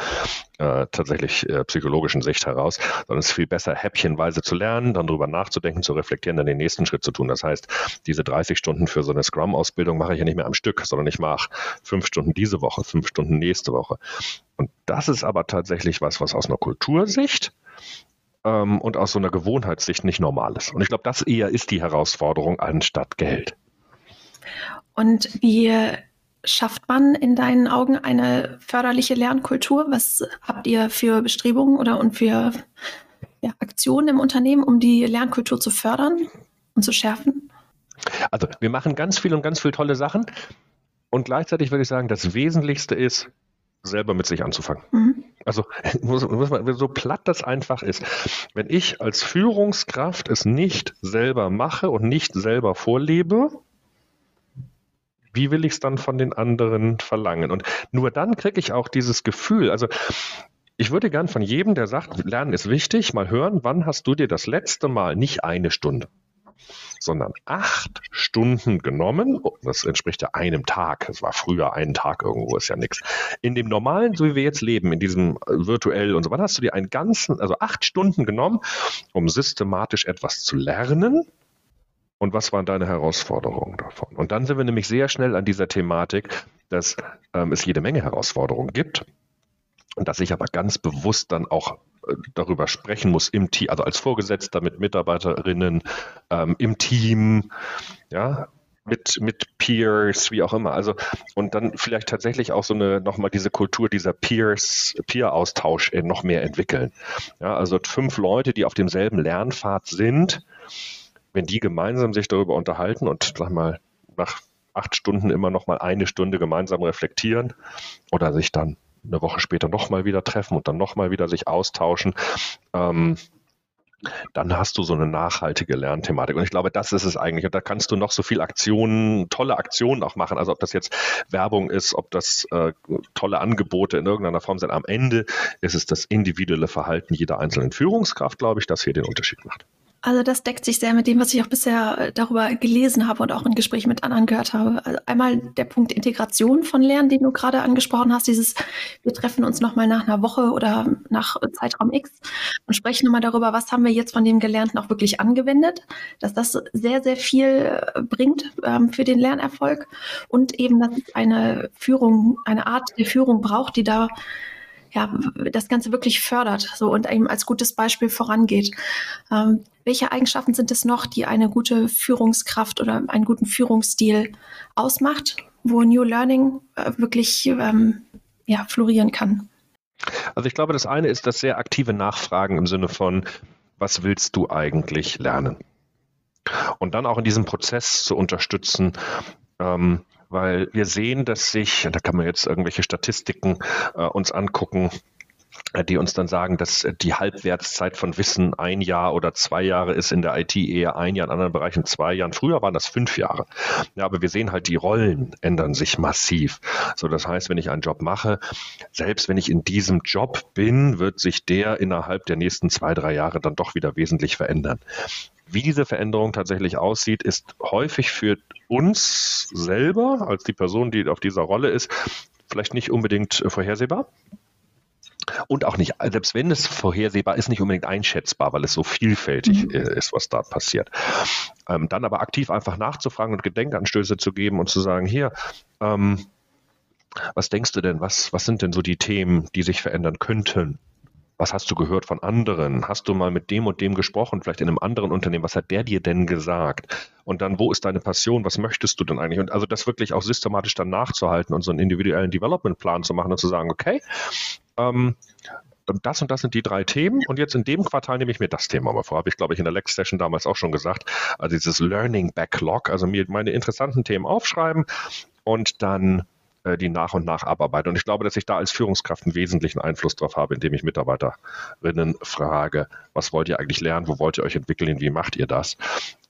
äh, tatsächlich äh, psychologischen Sicht heraus, sondern es ist viel besser, häppchenweise zu lernen, dann darüber nachzudenken, zu reflektieren, dann den nächsten Schritt zu tun. Das heißt, diese 30 Stunden für so eine Scrum-Ausbildung mache ich ja nicht mehr am Stück, sondern ich mache fünf Stunden diese Woche, fünf Stunden nächste Woche. Und das ist aber tatsächlich was, was aus einer Kultursicht ähm, und aus so einer Gewohnheitssicht nicht normal ist. Und ich glaube, das eher ist die Herausforderung anstatt Geld. Und wie schafft man in deinen Augen eine förderliche Lernkultur? Was habt ihr für Bestrebungen oder und für ja, Aktionen im Unternehmen, um die Lernkultur zu fördern und zu schärfen? Also wir machen ganz viel und ganz viele tolle Sachen. Und gleichzeitig würde ich sagen, das Wesentlichste ist, selber mit sich anzufangen. Mhm. Also <laughs> muss, muss man, so platt das einfach ist. Wenn ich als Führungskraft es nicht selber mache und nicht selber vorlebe, wie will ich es dann von den anderen verlangen? Und nur dann kriege ich auch dieses Gefühl. Also ich würde gern von jedem, der sagt, Lernen ist wichtig, mal hören, wann hast du dir das letzte Mal nicht eine Stunde, sondern acht Stunden genommen. Das entspricht ja einem Tag. Es war früher ein Tag irgendwo, ist ja nichts. In dem normalen, so wie wir jetzt leben, in diesem äh, virtuell und so, wann hast du dir einen ganzen, also acht Stunden genommen, um systematisch etwas zu lernen? Und was waren deine Herausforderungen davon? Und dann sind wir nämlich sehr schnell an dieser Thematik, dass ähm, es jede Menge Herausforderungen gibt und dass ich aber ganz bewusst dann auch darüber sprechen muss im Team, also als Vorgesetzter mit Mitarbeiterinnen, ähm, im Team, ja, mit, mit Peers, wie auch immer. Also, und dann vielleicht tatsächlich auch so eine, nochmal diese Kultur dieser Peers, Peer-Austausch äh, noch mehr entwickeln. Ja, also fünf Leute, die auf demselben Lernpfad sind, wenn die gemeinsam sich darüber unterhalten und sag mal, nach acht Stunden immer noch mal eine Stunde gemeinsam reflektieren oder sich dann eine Woche später nochmal wieder treffen und dann nochmal wieder sich austauschen, ähm, dann hast du so eine nachhaltige Lernthematik. Und ich glaube, das ist es eigentlich. Und da kannst du noch so viel Aktionen, tolle Aktionen auch machen. Also ob das jetzt Werbung ist, ob das äh, tolle Angebote in irgendeiner Form sind. Am Ende ist es das individuelle Verhalten jeder einzelnen Führungskraft, glaube ich, das hier den Unterschied macht. Also das deckt sich sehr mit dem, was ich auch bisher äh, darüber gelesen habe und auch in Gesprächen mit anderen gehört habe. Also einmal der Punkt Integration von Lernen, den du gerade angesprochen hast, dieses, wir treffen uns nochmal nach einer Woche oder nach Zeitraum X und sprechen nochmal darüber, was haben wir jetzt von dem Gelernten auch wirklich angewendet, dass das sehr, sehr viel äh, bringt ähm, für den Lernerfolg und eben, dass es eine Führung, eine Art der Führung braucht, die da ja, das Ganze wirklich fördert so, und eben als gutes Beispiel vorangeht. Ähm, welche Eigenschaften sind es noch, die eine gute Führungskraft oder einen guten Führungsstil ausmacht, wo New Learning äh, wirklich ähm, ja, florieren kann? Also ich glaube, das eine ist das sehr aktive Nachfragen im Sinne von, was willst du eigentlich lernen? Und dann auch in diesem Prozess zu unterstützen, ähm, weil wir sehen, dass sich, da kann man jetzt irgendwelche Statistiken äh, uns angucken, äh, die uns dann sagen, dass die Halbwertszeit von Wissen ein Jahr oder zwei Jahre ist in der IT eher ein Jahr, in anderen Bereichen zwei Jahren. Früher waren das fünf Jahre. Ja, aber wir sehen halt, die Rollen ändern sich massiv. So, das heißt, wenn ich einen Job mache, selbst wenn ich in diesem Job bin, wird sich der innerhalb der nächsten zwei, drei Jahre dann doch wieder wesentlich verändern. Wie diese Veränderung tatsächlich aussieht, ist häufig für uns selber, als die Person, die auf dieser Rolle ist, vielleicht nicht unbedingt vorhersehbar. Und auch nicht, selbst wenn es vorhersehbar ist, nicht unbedingt einschätzbar, weil es so vielfältig mhm. ist, was da passiert. Ähm, dann aber aktiv einfach nachzufragen und Gedenkanstöße zu geben und zu sagen, hier, ähm, was denkst du denn, was, was sind denn so die Themen, die sich verändern könnten? Was hast du gehört von anderen? Hast du mal mit dem und dem gesprochen, vielleicht in einem anderen Unternehmen? Was hat der dir denn gesagt? Und dann, wo ist deine Passion? Was möchtest du denn eigentlich? Und also das wirklich auch systematisch dann nachzuhalten und so einen individuellen Development-Plan zu machen und zu sagen, okay, ähm, das und das sind die drei Themen und jetzt in dem Quartal nehme ich mir das Thema mal vor. Habe ich, glaube ich, in der Lex-Session damals auch schon gesagt. Also dieses Learning Backlog, also mir meine interessanten Themen aufschreiben und dann die nach und nach abarbeite. Und ich glaube, dass ich da als Führungskraft einen wesentlichen Einfluss drauf habe, indem ich Mitarbeiterinnen frage, was wollt ihr eigentlich lernen, wo wollt ihr euch entwickeln, wie macht ihr das?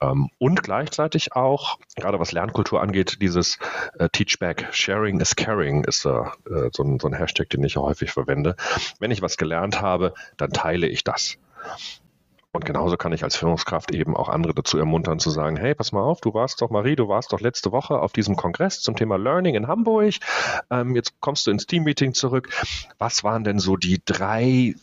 Ähm, und gleichzeitig auch, gerade was Lernkultur angeht, dieses äh, Teachback, Sharing is Caring ist äh, so ein Hashtag, den ich häufig verwende. Wenn ich was gelernt habe, dann teile ich das. Und genauso kann ich als Führungskraft eben auch andere dazu ermuntern zu sagen, hey, pass mal auf, du warst doch, Marie, du warst doch letzte Woche auf diesem Kongress zum Thema Learning in Hamburg. Ähm, jetzt kommst du ins Teammeeting zurück. Was waren denn so die drei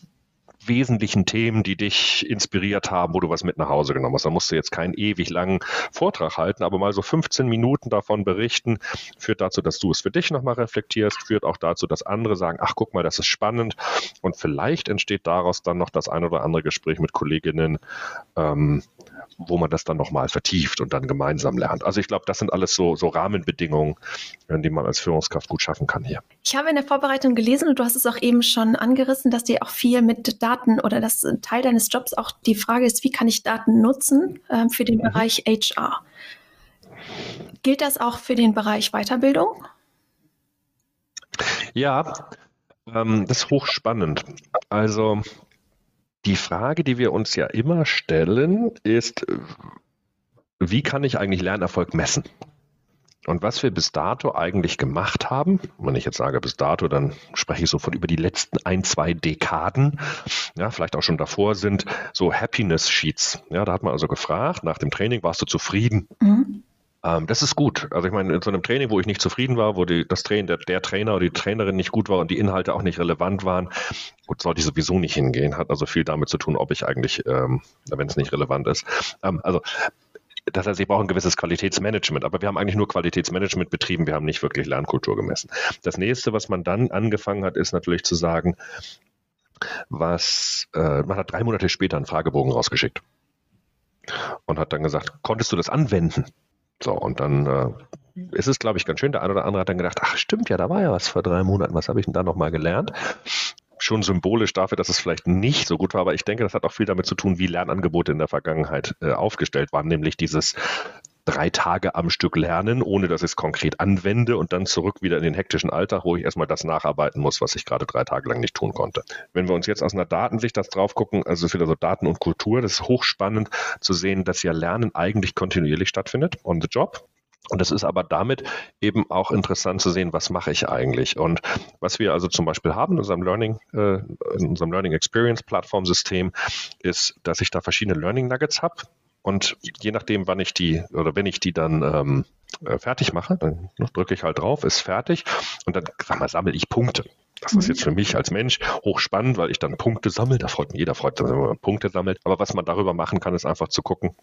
wesentlichen Themen, die dich inspiriert haben, wo du was mit nach Hause genommen hast. Da musst du jetzt keinen ewig langen Vortrag halten, aber mal so 15 Minuten davon berichten, führt dazu, dass du es für dich nochmal reflektierst, führt auch dazu, dass andere sagen, ach guck mal, das ist spannend und vielleicht entsteht daraus dann noch das ein oder andere Gespräch mit Kolleginnen, ähm, wo man das dann nochmal vertieft und dann gemeinsam lernt. Also ich glaube, das sind alles so, so Rahmenbedingungen, die man als Führungskraft gut schaffen kann hier. Ich habe in der Vorbereitung gelesen und du hast es auch eben schon angerissen, dass dir auch viel mit Daten oder dass Teil deines Jobs auch die Frage ist, wie kann ich Daten nutzen äh, für den mhm. Bereich HR? Gilt das auch für den Bereich Weiterbildung? Ja, ähm, das ist hochspannend. Also die Frage, die wir uns ja immer stellen, ist, wie kann ich eigentlich Lernerfolg messen? Und was wir bis dato eigentlich gemacht haben, wenn ich jetzt sage bis dato, dann spreche ich so von über die letzten ein, zwei Dekaden, ja, vielleicht auch schon davor sind so Happiness Sheets. Ja, da hat man also gefragt, nach dem Training, warst du zufrieden? Mhm. Ähm, das ist gut. Also ich meine, in so einem Training, wo ich nicht zufrieden war, wo die, das Training, der, der Trainer oder die Trainerin nicht gut war und die Inhalte auch nicht relevant waren, gut, sollte ich sowieso nicht hingehen. Hat also viel damit zu tun, ob ich eigentlich, ähm, wenn es nicht relevant ist. Ähm, also das heißt, ich brauche ein gewisses Qualitätsmanagement, aber wir haben eigentlich nur Qualitätsmanagement betrieben, wir haben nicht wirklich Lernkultur gemessen. Das nächste, was man dann angefangen hat, ist natürlich zu sagen, was, äh, man hat drei Monate später einen Fragebogen rausgeschickt und hat dann gesagt, konntest du das anwenden? So, und dann äh, ist es, glaube ich, ganz schön. Der eine oder andere hat dann gedacht, ach stimmt ja, da war ja was vor drei Monaten, was habe ich denn da nochmal gelernt? Schon symbolisch dafür, dass es vielleicht nicht so gut war, aber ich denke, das hat auch viel damit zu tun, wie Lernangebote in der Vergangenheit äh, aufgestellt waren, nämlich dieses drei Tage am Stück lernen, ohne dass ich es konkret anwende und dann zurück wieder in den hektischen Alltag, wo ich erstmal das nacharbeiten muss, was ich gerade drei Tage lang nicht tun konnte. Wenn wir uns jetzt aus einer Datensicht das drauf gucken, also für so Daten und Kultur, das ist hochspannend zu sehen, dass ja Lernen eigentlich kontinuierlich stattfindet on the job. Und es ist aber damit eben auch interessant zu sehen, was mache ich eigentlich. Und was wir also zum Beispiel haben in unserem Learning, äh, in unserem Learning Experience Plattform-System, ist, dass ich da verschiedene Learning Nuggets habe, und je nachdem, wann ich die oder wenn ich die dann ähm, äh, fertig mache, dann drücke ich halt drauf, ist fertig und dann sag mal, sammle ich Punkte. Das ist jetzt für mich als Mensch hochspannend, weil ich dann Punkte sammle. Da freut mich jeder, freut sich, wenn man Punkte sammelt. Aber was man darüber machen kann, ist einfach zu gucken,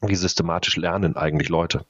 wie systematisch lernen eigentlich Leute.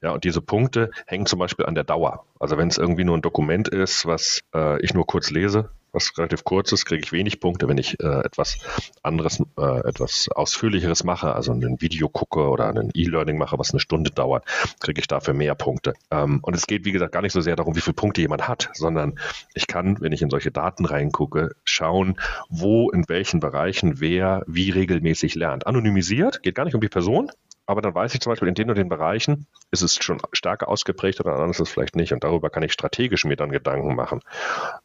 Ja, und diese Punkte hängen zum Beispiel an der Dauer. Also wenn es irgendwie nur ein Dokument ist, was äh, ich nur kurz lese, was relativ kurz ist, kriege ich wenig Punkte. Wenn ich äh, etwas anderes, äh, etwas ausführlicheres mache, also ein Video gucke oder ein E-Learning mache, was eine Stunde dauert, kriege ich dafür mehr Punkte. Ähm, und es geht, wie gesagt, gar nicht so sehr darum, wie viele Punkte jemand hat, sondern ich kann, wenn ich in solche Daten reingucke, schauen, wo, in welchen Bereichen wer wie regelmäßig lernt. Anonymisiert, geht gar nicht um die Person, aber dann weiß ich zum Beispiel, in den und den Bereichen ist es schon stärker ausgeprägt oder dann ist es vielleicht nicht. Und darüber kann ich strategisch mir dann Gedanken machen,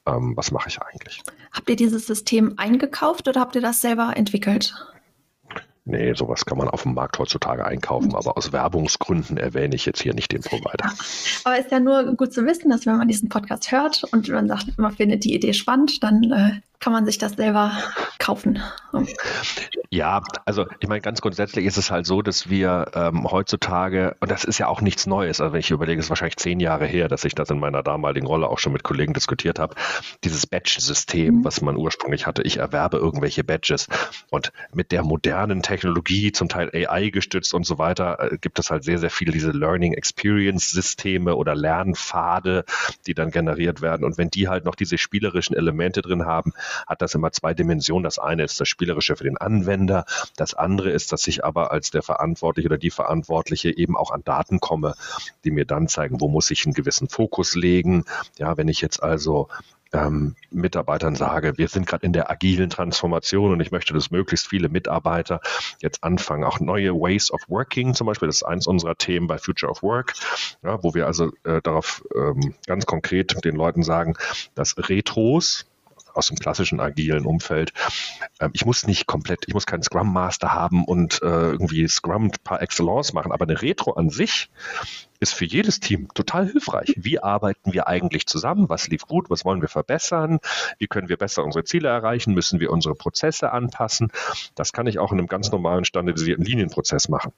ähm, was mache ich eigentlich. Habt ihr dieses System eingekauft oder habt ihr das selber entwickelt? Nee, sowas kann man auf dem Markt heutzutage einkaufen, aber aus Werbungsgründen erwähne ich jetzt hier nicht den Provider. <laughs> Aber es ist ja nur gut zu wissen, dass wenn man diesen Podcast hört und man sagt, man findet die Idee spannend, dann äh, kann man sich das selber kaufen. Ja, also ich meine, ganz grundsätzlich ist es halt so, dass wir ähm, heutzutage, und das ist ja auch nichts Neues, also wenn ich überlege, es ist wahrscheinlich zehn Jahre her, dass ich das in meiner damaligen Rolle auch schon mit Kollegen diskutiert habe, dieses Badge-System, mhm. was man ursprünglich hatte, ich erwerbe irgendwelche Badges und mit der modernen Technologie, zum Teil AI gestützt und so weiter, äh, gibt es halt sehr, sehr viele diese Learning Experience-Systeme oder Lernpfade, die dann generiert werden und wenn die halt noch diese spielerischen Elemente drin haben, hat das immer zwei Dimensionen. Das eine ist das Spielerische für den Anwender. Das andere ist, dass ich aber als der Verantwortliche oder die Verantwortliche eben auch an Daten komme, die mir dann zeigen, wo muss ich einen gewissen Fokus legen. Ja, wenn ich jetzt also ähm, Mitarbeitern sage, wir sind gerade in der agilen Transformation und ich möchte, dass möglichst viele Mitarbeiter jetzt anfangen, auch neue Ways of Working zum Beispiel, das ist eins unserer Themen bei Future of Work, ja, wo wir also äh, darauf ähm, ganz konkret den Leuten sagen, dass Retros, aus dem klassischen agilen Umfeld. Ähm, ich muss nicht komplett, ich muss keinen Scrum Master haben und äh, irgendwie Scrum par excellence machen, aber eine Retro an sich ist für jedes Team total hilfreich. Wie arbeiten wir eigentlich zusammen? Was lief gut? Was wollen wir verbessern? Wie können wir besser unsere Ziele erreichen? Müssen wir unsere Prozesse anpassen? Das kann ich auch in einem ganz normalen standardisierten Linienprozess machen.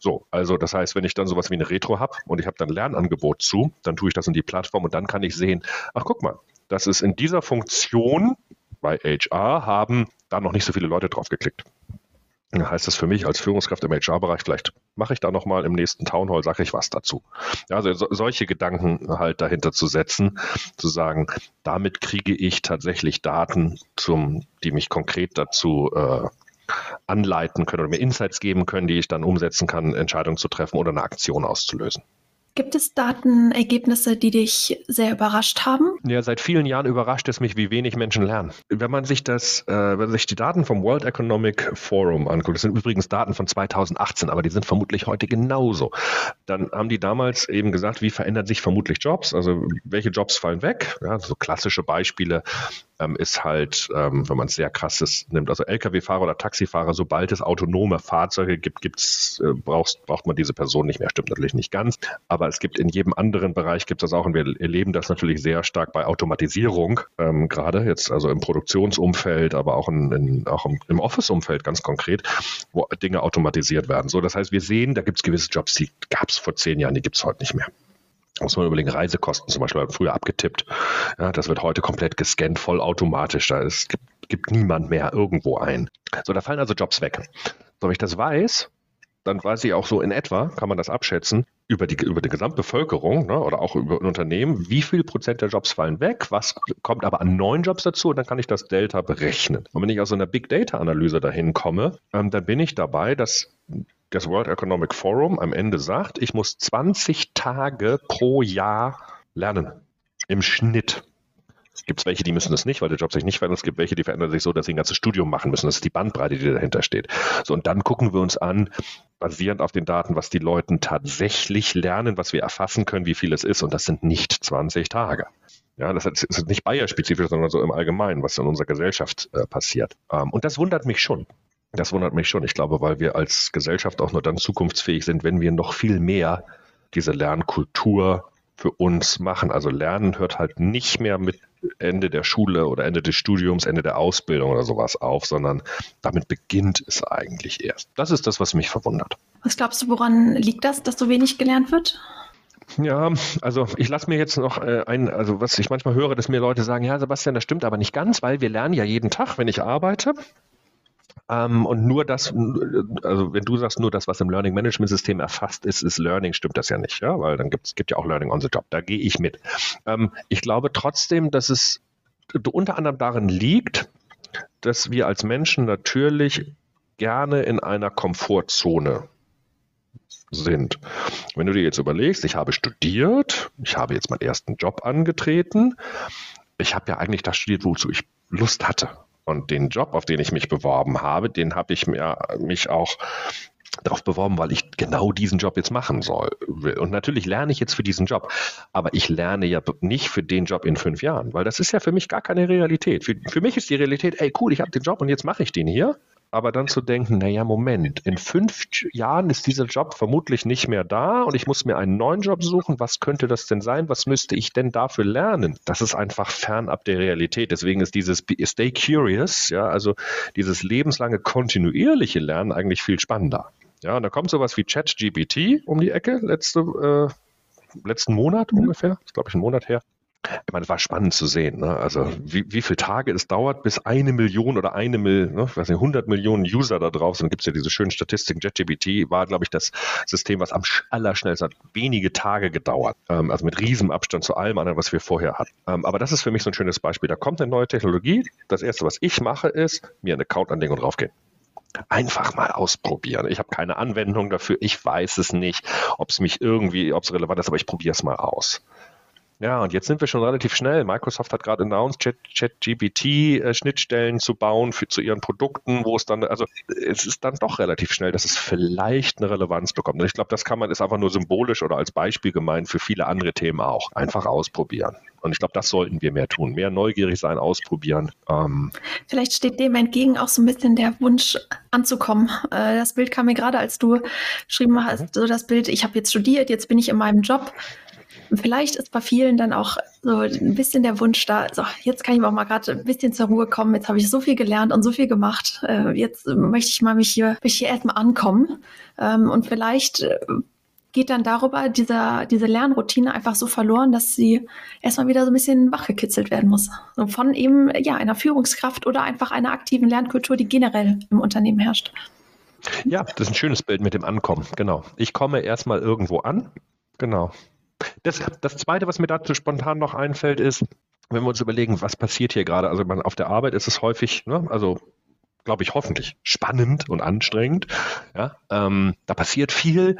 So, also das heißt, wenn ich dann sowas wie eine Retro habe und ich habe dann Lernangebot zu, dann tue ich das in die Plattform und dann kann ich sehen, ach guck mal, das ist in dieser Funktion Bei HR haben da noch nicht so viele Leute drauf geklickt. Dann heißt das für mich als Führungskraft im HR-Bereich, vielleicht mache ich da nochmal im nächsten Town Hall, sage ich was dazu. Also so, solche Gedanken halt dahinter zu setzen, zu sagen, damit kriege ich tatsächlich Daten, zum, die mich konkret dazu äh, anleiten können oder mir Insights geben können, die ich dann umsetzen kann, Entscheidungen zu treffen oder eine Aktion auszulösen. Gibt es Datenergebnisse, die dich sehr überrascht haben? Ja, seit vielen Jahren überrascht es mich, wie wenig Menschen lernen. Wenn man sich das, äh, wenn man sich die Daten vom World Economic Forum anguckt, das sind übrigens Daten von 2018, aber die sind vermutlich heute genauso. Dann haben die damals eben gesagt, wie verändern sich vermutlich Jobs? Also welche Jobs fallen weg? Ja, so klassische Beispiele ähm, ist halt, ähm, wenn man es sehr krasses nimmt, also Lkw-Fahrer oder Taxifahrer, sobald es autonome Fahrzeuge gibt, gibt's, äh, brauchst, braucht man diese Person nicht mehr. Stimmt natürlich nicht ganz, aber es gibt in jedem anderen Bereich gibt es das auch und wir erleben das natürlich sehr stark bei Automatisierung, ähm, gerade jetzt also im Produktionsumfeld, aber auch, in, in, auch im, im Office-Umfeld ganz konkret, wo Dinge automatisiert werden. So, das heißt, wir sehen, da gibt es gewisse Jobs, die gab es vor zehn Jahren, die gibt es heute nicht mehr muss man überlegen, Reisekosten zum Beispiel früher abgetippt. Ja, das wird heute komplett gescannt, vollautomatisch. Da ist, gibt, gibt niemand mehr irgendwo ein. So, da fallen also Jobs weg. So, wenn ich das weiß, dann weiß ich auch so in etwa, kann man das abschätzen, über die, über die Gesamtbevölkerung ne, oder auch über ein Unternehmen, wie viel Prozent der Jobs fallen weg, was kommt aber an neuen Jobs dazu und dann kann ich das Delta berechnen. Und wenn ich aus so einer Big Data Analyse dahin komme, ähm, dann bin ich dabei, dass das World Economic Forum am Ende sagt, ich muss 20 Tage pro Jahr lernen. Im Schnitt. Gibt es welche, die müssen das nicht, weil der Job sich nicht verändert. Es gibt welche, die verändern sich so, dass sie ein ganzes Studium machen müssen. Das ist die Bandbreite, die dahinter steht. So, und dann gucken wir uns an, basierend auf den Daten, was die Leute tatsächlich lernen, was wir erfassen können, wie viel es ist. Und das sind nicht 20 Tage. Ja, das ist nicht Bayer-spezifisch, sondern so im Allgemeinen, was in unserer Gesellschaft äh, passiert. Ähm, und das wundert mich schon. Das wundert mich schon. Ich glaube, weil wir als Gesellschaft auch nur dann zukunftsfähig sind, wenn wir noch viel mehr diese Lernkultur für uns machen. Also Lernen hört halt nicht mehr mit Ende der Schule oder Ende des Studiums, Ende der Ausbildung oder sowas auf, sondern damit beginnt es eigentlich erst. Das ist das, was mich verwundert. Was glaubst du, woran liegt das, dass so wenig gelernt wird? Ja, also ich lasse mir jetzt noch äh, ein, also was ich manchmal höre, dass mir Leute sagen, ja, Sebastian, das stimmt aber nicht ganz, weil wir lernen ja jeden Tag, wenn ich arbeite. Ähm, und nur das, also wenn du sagst, nur das, was im Learning Management System erfasst ist, ist Learning, stimmt das ja nicht, ja, weil dann gibt es ja auch Learning on the Job. Da gehe ich mit. Ähm, ich glaube trotzdem, dass es unter anderem darin liegt, dass wir als Menschen natürlich gerne in einer Komfortzone sind. Wenn du dir jetzt überlegst, ich habe studiert, ich habe jetzt meinen ersten Job angetreten, ich habe ja eigentlich das studiert, wozu ich Lust hatte. Und den Job, auf den ich mich beworben habe, den habe ich mir, mich auch darauf beworben, weil ich genau diesen Job jetzt machen soll. Und natürlich lerne ich jetzt für diesen Job, aber ich lerne ja nicht für den Job in fünf Jahren, weil das ist ja für mich gar keine Realität. Für, für mich ist die Realität, ey cool, ich habe den Job und jetzt mache ich den hier aber dann zu denken, naja, Moment, in fünf Jahren ist dieser Job vermutlich nicht mehr da und ich muss mir einen neuen Job suchen. Was könnte das denn sein? Was müsste ich denn dafür lernen? Das ist einfach fernab der Realität. Deswegen ist dieses Stay Curious, ja, also dieses lebenslange kontinuierliche Lernen eigentlich viel spannender. Ja, und da kommt sowas wie ChatGPT um die Ecke, letzte, äh, letzten Monat mhm. ungefähr, das ist glaube ich ein Monat her ich meine, es war spannend zu sehen. Ne? Also wie, wie viele Tage es dauert, bis eine Million oder eine Million, ne, ich weiß nicht, 100 Millionen User da drauf sind. Gibt es ja diese schönen Statistiken. JetGPT war, glaube ich, das System, was am allerschnellsten hat. Wenige Tage gedauert. Ähm, also mit riesem Abstand zu allem anderen, was wir vorher hatten. Ähm, aber das ist für mich so ein schönes Beispiel. Da kommt eine neue Technologie. Das Erste, was ich mache, ist, mir einen Account anlegen und draufgehen einfach mal ausprobieren. Ich habe keine Anwendung dafür. Ich weiß es nicht, ob es mich irgendwie, ob es relevant ist, aber ich probiere es mal aus. Ja, und jetzt sind wir schon relativ schnell. Microsoft hat gerade announced, Chat-GPT-Schnittstellen äh, zu bauen für, zu ihren Produkten, wo es dann, also es ist dann doch relativ schnell, dass es vielleicht eine Relevanz bekommt. Und ich glaube, das kann man, ist einfach nur symbolisch oder als Beispiel gemeint für viele andere Themen auch. Einfach ausprobieren. Und ich glaube, das sollten wir mehr tun. Mehr neugierig sein, ausprobieren. Ähm. Vielleicht steht dem entgegen auch so ein bisschen der Wunsch anzukommen. Äh, das Bild kam mir gerade, als du geschrieben hast, mhm. so das Bild, ich habe jetzt studiert, jetzt bin ich in meinem Job vielleicht ist bei vielen dann auch so ein bisschen der Wunsch da, so, jetzt kann ich auch mal gerade ein bisschen zur Ruhe kommen, jetzt habe ich so viel gelernt und so viel gemacht, äh, jetzt möchte ich mal mich hier, mich hier erstmal ankommen. Ähm, und vielleicht äh, geht dann darüber dieser, diese Lernroutine einfach so verloren, dass sie erstmal wieder so ein bisschen wachgekitzelt werden muss. So von eben ja, einer Führungskraft oder einfach einer aktiven Lernkultur, die generell im Unternehmen herrscht. Ja, das ist ein schönes Bild mit dem Ankommen, genau. Ich komme erstmal irgendwo an, genau. Das, das Zweite, was mir dazu spontan noch einfällt, ist, wenn wir uns überlegen, was passiert hier gerade, also man, auf der Arbeit ist es häufig, ne, also glaube ich, hoffentlich spannend und anstrengend. Ja, ähm, da passiert viel.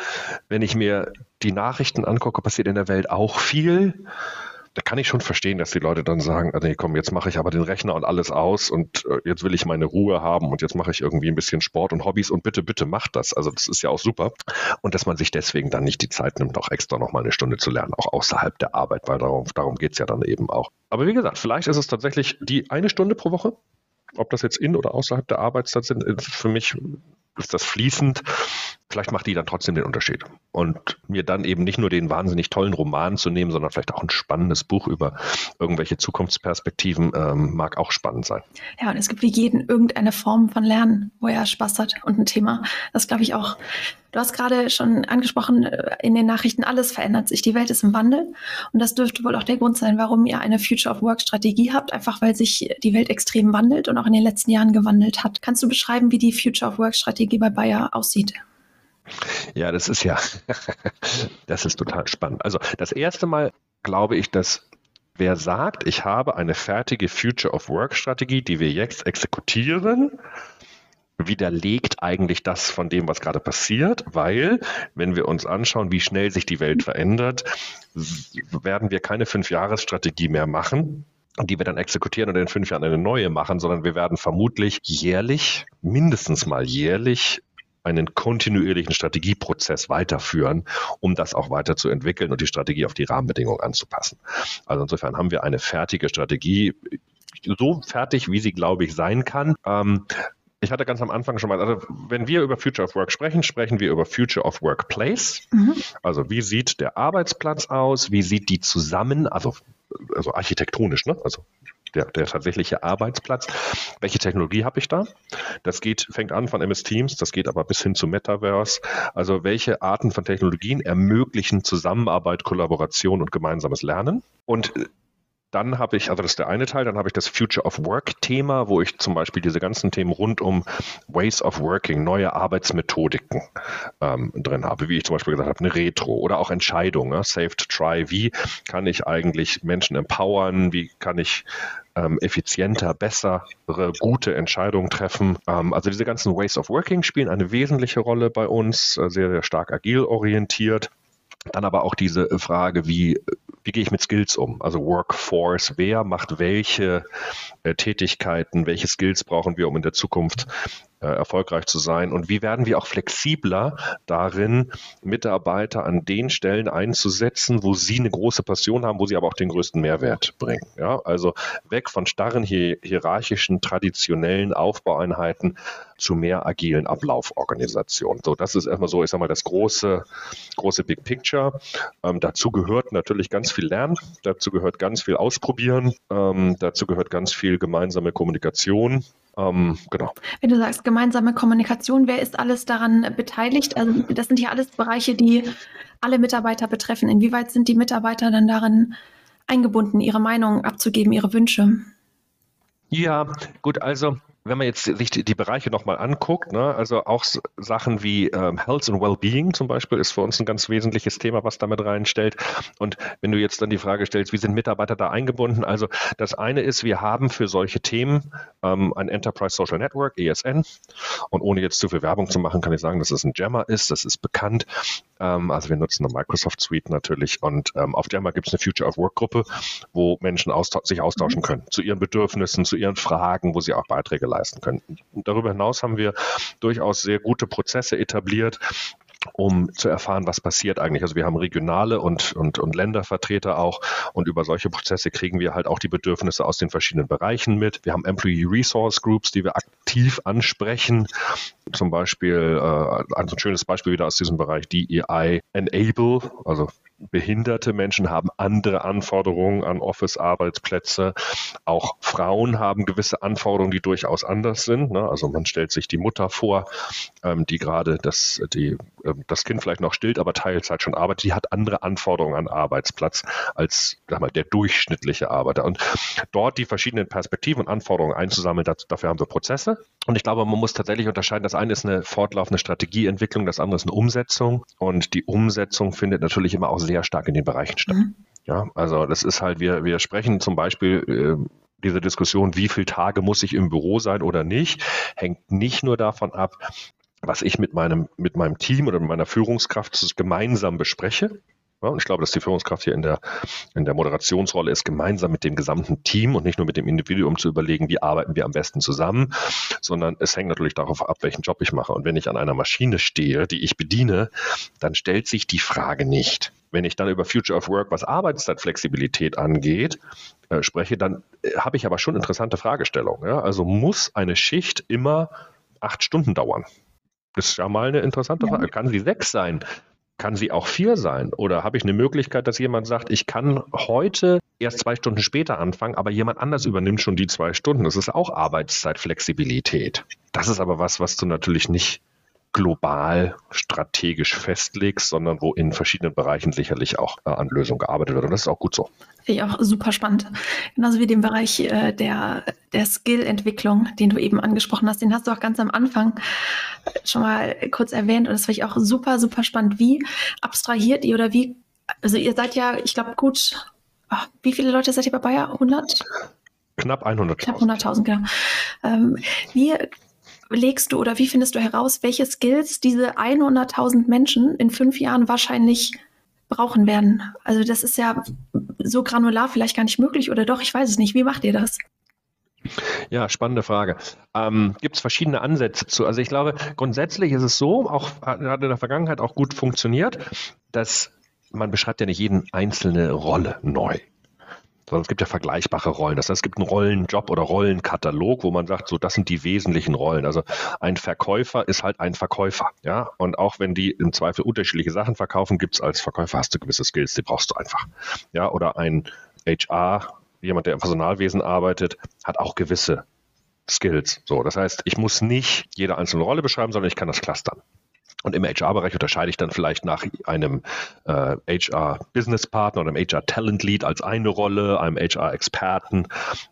Wenn ich mir die Nachrichten angucke, passiert in der Welt auch viel da kann ich schon verstehen, dass die Leute dann sagen, ah, nee, komm, jetzt mache ich aber den Rechner und alles aus und äh, jetzt will ich meine Ruhe haben und jetzt mache ich irgendwie ein bisschen Sport und Hobbys und bitte, bitte macht das. Also das ist ja auch super. Und dass man sich deswegen dann nicht die Zeit nimmt, auch extra nochmal eine Stunde zu lernen, auch außerhalb der Arbeit, weil darum, darum geht es ja dann eben auch. Aber wie gesagt, vielleicht ist es tatsächlich die eine Stunde pro Woche. Ob das jetzt in oder außerhalb der Arbeitszeit sind, für mich ist das fließend. Vielleicht macht die dann trotzdem den Unterschied. Und mir dann eben nicht nur den wahnsinnig tollen Roman zu nehmen, sondern vielleicht auch ein spannendes Buch über irgendwelche Zukunftsperspektiven ähm, mag auch spannend sein. Ja, und es gibt wie jeden irgendeine Form von Lernen, wo er Spaß hat und ein Thema. Das glaube ich auch. Du hast gerade schon angesprochen, äh, in den Nachrichten, alles verändert sich. Die Welt ist im Wandel. Und das dürfte wohl auch der Grund sein, warum ihr eine Future of Work Strategie habt, einfach weil sich die Welt extrem wandelt und auch in den letzten Jahren gewandelt hat. Kannst du beschreiben, wie die Future of Work Strategie bei Bayer aussieht? Ja, das ist ja, <laughs> das ist total spannend. Also das erste Mal glaube ich, dass wer sagt, ich habe eine fertige Future of Work Strategie, die wir jetzt exekutieren, widerlegt eigentlich das von dem, was gerade passiert, weil, wenn wir uns anschauen, wie schnell sich die Welt verändert, werden wir keine Fünf-Jahres-Strategie mehr machen, die wir dann exekutieren und in fünf Jahren eine neue machen, sondern wir werden vermutlich jährlich, mindestens mal jährlich, einen kontinuierlichen Strategieprozess weiterführen, um das auch weiterzuentwickeln und die Strategie auf die Rahmenbedingungen anzupassen. Also insofern haben wir eine fertige Strategie, so fertig, wie sie, glaube ich, sein kann. Ähm, ich hatte ganz am Anfang schon mal, also wenn wir über Future of Work sprechen, sprechen wir über Future of Workplace. Mhm. Also wie sieht der Arbeitsplatz aus? Wie sieht die zusammen, also, also architektonisch, ne? Also der, der tatsächliche Arbeitsplatz. Welche Technologie habe ich da? Das geht, fängt an von MS Teams, das geht aber bis hin zu Metaverse. Also welche Arten von Technologien ermöglichen Zusammenarbeit, Kollaboration und gemeinsames Lernen? Und dann habe ich, also das ist der eine Teil, dann habe ich das Future of Work Thema, wo ich zum Beispiel diese ganzen Themen rund um Ways of Working, neue Arbeitsmethodiken ähm, drin habe, wie ich zum Beispiel gesagt habe, eine Retro oder auch Entscheidungen, ne? Safe to Try. Wie kann ich eigentlich Menschen empowern? Wie kann ich ähm, effizienter, bessere, gute Entscheidungen treffen. Ähm, also diese ganzen Ways of Working spielen eine wesentliche Rolle bei uns, äh, sehr, sehr stark agil orientiert. Dann aber auch diese Frage, wie wie gehe ich mit Skills um? Also Workforce, wer macht welche äh, Tätigkeiten, welche Skills brauchen wir, um in der Zukunft äh, erfolgreich zu sein? Und wie werden wir auch flexibler darin, Mitarbeiter an den Stellen einzusetzen, wo sie eine große Passion haben, wo sie aber auch den größten Mehrwert bringen? Ja, also weg von starren hierarchischen, traditionellen Aufbaueinheiten zu mehr agilen Ablauforganisationen. So, das ist erstmal so, ich sag mal, das große, große Big Picture. Ähm, dazu gehört natürlich ganz viel Lernen, dazu gehört ganz viel Ausprobieren, ähm, dazu gehört ganz viel gemeinsame Kommunikation. Ähm, genau. Wenn du sagst gemeinsame Kommunikation, wer ist alles daran beteiligt? Also das sind ja alles Bereiche, die alle Mitarbeiter betreffen. Inwieweit sind die Mitarbeiter dann darin eingebunden, ihre Meinung abzugeben, ihre Wünsche? Ja, gut, also wenn man jetzt sich die, die Bereiche nochmal anguckt, ne, also auch Sachen wie ähm, Health and Wellbeing zum Beispiel ist für uns ein ganz wesentliches Thema, was damit reinstellt. Und wenn du jetzt dann die Frage stellst, wie sind Mitarbeiter da eingebunden? Also das eine ist, wir haben für solche Themen ähm, ein Enterprise Social Network, ESN. Und ohne jetzt zu viel Werbung zu machen, kann ich sagen, dass es ein Jammer ist, das ist bekannt. Ähm, also wir nutzen eine Microsoft Suite natürlich. Und ähm, auf Jammer gibt es eine Future of Work Gruppe, wo Menschen austau sich austauschen mhm. können zu ihren Bedürfnissen, zu ihren Fragen, wo sie auch Beiträge leisten können. Und darüber hinaus haben wir durchaus sehr gute Prozesse etabliert, um zu erfahren, was passiert eigentlich. Also wir haben regionale und, und, und Ländervertreter auch und über solche Prozesse kriegen wir halt auch die Bedürfnisse aus den verschiedenen Bereichen mit. Wir haben Employee Resource Groups, die wir aktiv ansprechen. Zum Beispiel, äh, ein schönes Beispiel wieder aus diesem Bereich, DEI Enable, also behinderte Menschen haben andere Anforderungen an Office-Arbeitsplätze. Auch Frauen haben gewisse Anforderungen, die durchaus anders sind. Ne? Also man stellt sich die Mutter vor, ähm, die gerade das, äh, das Kind vielleicht noch stillt, aber Teilzeit schon arbeitet. Die hat andere Anforderungen an Arbeitsplatz als sag mal, der durchschnittliche Arbeiter. Und dort die verschiedenen Perspektiven und Anforderungen einzusammeln, das, dafür haben wir Prozesse. Und ich glaube, man muss tatsächlich unterscheiden. Das eine ist eine fortlaufende Strategieentwicklung, das andere ist eine Umsetzung. Und die Umsetzung findet natürlich immer auch sehr stark in den Bereichen statt. Mhm. Ja, also das ist halt, wir, wir sprechen zum Beispiel äh, diese Diskussion, wie viele Tage muss ich im Büro sein oder nicht, hängt nicht nur davon ab, was ich mit meinem, mit meinem Team oder mit meiner Führungskraft gemeinsam bespreche, ja, und ich glaube, dass die Führungskraft hier in der, in der Moderationsrolle ist, gemeinsam mit dem gesamten Team und nicht nur mit dem Individuum zu überlegen, wie arbeiten wir am besten zusammen, sondern es hängt natürlich darauf ab, welchen Job ich mache. Und wenn ich an einer Maschine stehe, die ich bediene, dann stellt sich die Frage nicht. Wenn ich dann über Future of Work, was Arbeitszeitflexibilität angeht, äh, spreche, dann äh, habe ich aber schon interessante Fragestellungen. Ja? Also muss eine Schicht immer acht Stunden dauern? Das ist ja mal eine interessante Frage. Kann sie sechs sein? Kann sie auch vier sein? Oder habe ich eine Möglichkeit, dass jemand sagt, ich kann heute erst zwei Stunden später anfangen, aber jemand anders übernimmt schon die zwei Stunden? Das ist auch Arbeitszeitflexibilität. Das ist aber was, was du natürlich nicht global strategisch festlegst, sondern wo in verschiedenen Bereichen sicherlich auch äh, an Lösungen gearbeitet wird. Und das ist auch gut so. Finde ich auch super spannend. Genauso wie den Bereich äh, der, der Skill-Entwicklung, den du eben angesprochen hast. Den hast du auch ganz am Anfang schon mal kurz erwähnt. Und das finde ich auch super, super spannend. Wie abstrahiert ihr oder wie, also ihr seid ja, ich glaube, gut, ach, wie viele Leute seid ihr bei Bayer? 100? Knapp 100.000. Knapp 100.000, genau. Ähm, wie legst du oder wie findest du heraus, welche Skills diese 100.000 Menschen in fünf Jahren wahrscheinlich brauchen werden? Also das ist ja so granular vielleicht gar nicht möglich oder doch, ich weiß es nicht. Wie macht ihr das? Ja, spannende Frage. Ähm, Gibt es verschiedene Ansätze zu? Also ich glaube, grundsätzlich ist es so, auch hat in der Vergangenheit auch gut funktioniert, dass man beschreibt ja nicht jeden einzelne Rolle neu sondern es gibt ja vergleichbare Rollen. Das heißt, es gibt einen Rollenjob oder Rollenkatalog, wo man sagt, so, das sind die wesentlichen Rollen. Also ein Verkäufer ist halt ein Verkäufer, ja. Und auch wenn die im Zweifel unterschiedliche Sachen verkaufen, gibt es als Verkäufer hast du gewisse Skills, die brauchst du einfach. Ja, oder ein HR, jemand, der im Personalwesen arbeitet, hat auch gewisse Skills. So, das heißt, ich muss nicht jede einzelne Rolle beschreiben, sondern ich kann das clustern. Und im HR-Bereich unterscheide ich dann vielleicht nach einem äh, HR-Business-Partner oder einem HR-Talent-Lead als eine Rolle, einem HR-Experten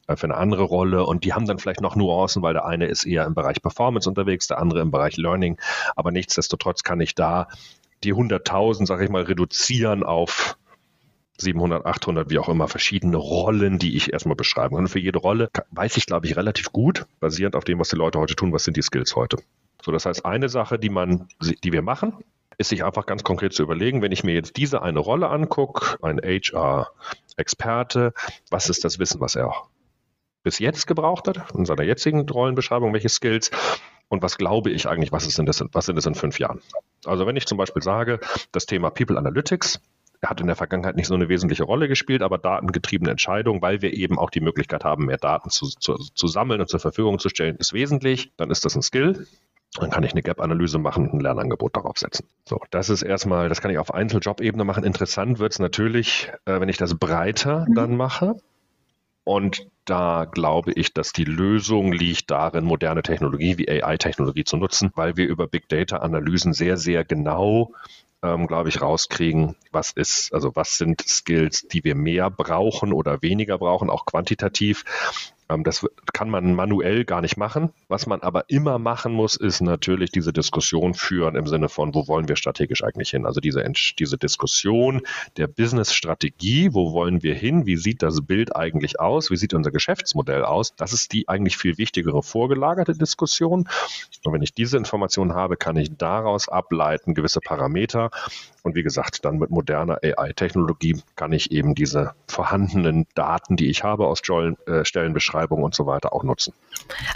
äh, für eine andere Rolle. Und die haben dann vielleicht noch Nuancen, weil der eine ist eher im Bereich Performance unterwegs, der andere im Bereich Learning. Aber nichtsdestotrotz kann ich da die 100.000, sage ich mal, reduzieren auf 700, 800, wie auch immer, verschiedene Rollen, die ich erstmal beschreiben kann. Und für jede Rolle weiß ich, glaube ich, relativ gut, basierend auf dem, was die Leute heute tun, was sind die Skills heute. So, das heißt, eine Sache, die man, die wir machen, ist sich einfach ganz konkret zu überlegen, wenn ich mir jetzt diese eine Rolle angucke, ein HR-Experte, was ist das Wissen, was er bis jetzt gebraucht hat, in seiner jetzigen Rollenbeschreibung, welche Skills und was glaube ich eigentlich, was, ist denn das, was sind das in fünf Jahren? Also wenn ich zum Beispiel sage, das Thema People Analytics, hat in der Vergangenheit nicht so eine wesentliche Rolle gespielt, aber datengetriebene Entscheidungen, weil wir eben auch die Möglichkeit haben, mehr Daten zu, zu, zu sammeln und zur Verfügung zu stellen, ist wesentlich. Dann ist das ein Skill. Dann kann ich eine Gap-Analyse machen und ein Lernangebot darauf setzen. So, das ist erstmal, das kann ich auf Einzeljob-Ebene machen. Interessant wird es natürlich, äh, wenn ich das breiter mhm. dann mache. Und da glaube ich, dass die Lösung liegt darin, moderne Technologie wie AI-Technologie zu nutzen, weil wir über Big Data-Analysen sehr, sehr genau ähm, glaube ich, rauskriegen, was ist, also was sind Skills, die wir mehr brauchen oder weniger brauchen, auch quantitativ. Ähm, das kann man manuell gar nicht machen. Was man aber immer machen muss, ist natürlich diese Diskussion führen im Sinne von, wo wollen wir strategisch eigentlich hin? Also diese, diese Diskussion der Business-Strategie, wo wollen wir hin? Wie sieht das Bild eigentlich aus? Wie sieht unser Geschäftsmodell aus? Das ist die eigentlich viel wichtigere vorgelagerte Diskussion. Und wenn ich diese Information habe, kann ich daraus ableiten gewisse Parameter, und wie gesagt, dann mit moderner AI-Technologie kann ich eben diese vorhandenen Daten, die ich habe aus äh, Stellenbeschreibungen und so weiter, auch nutzen.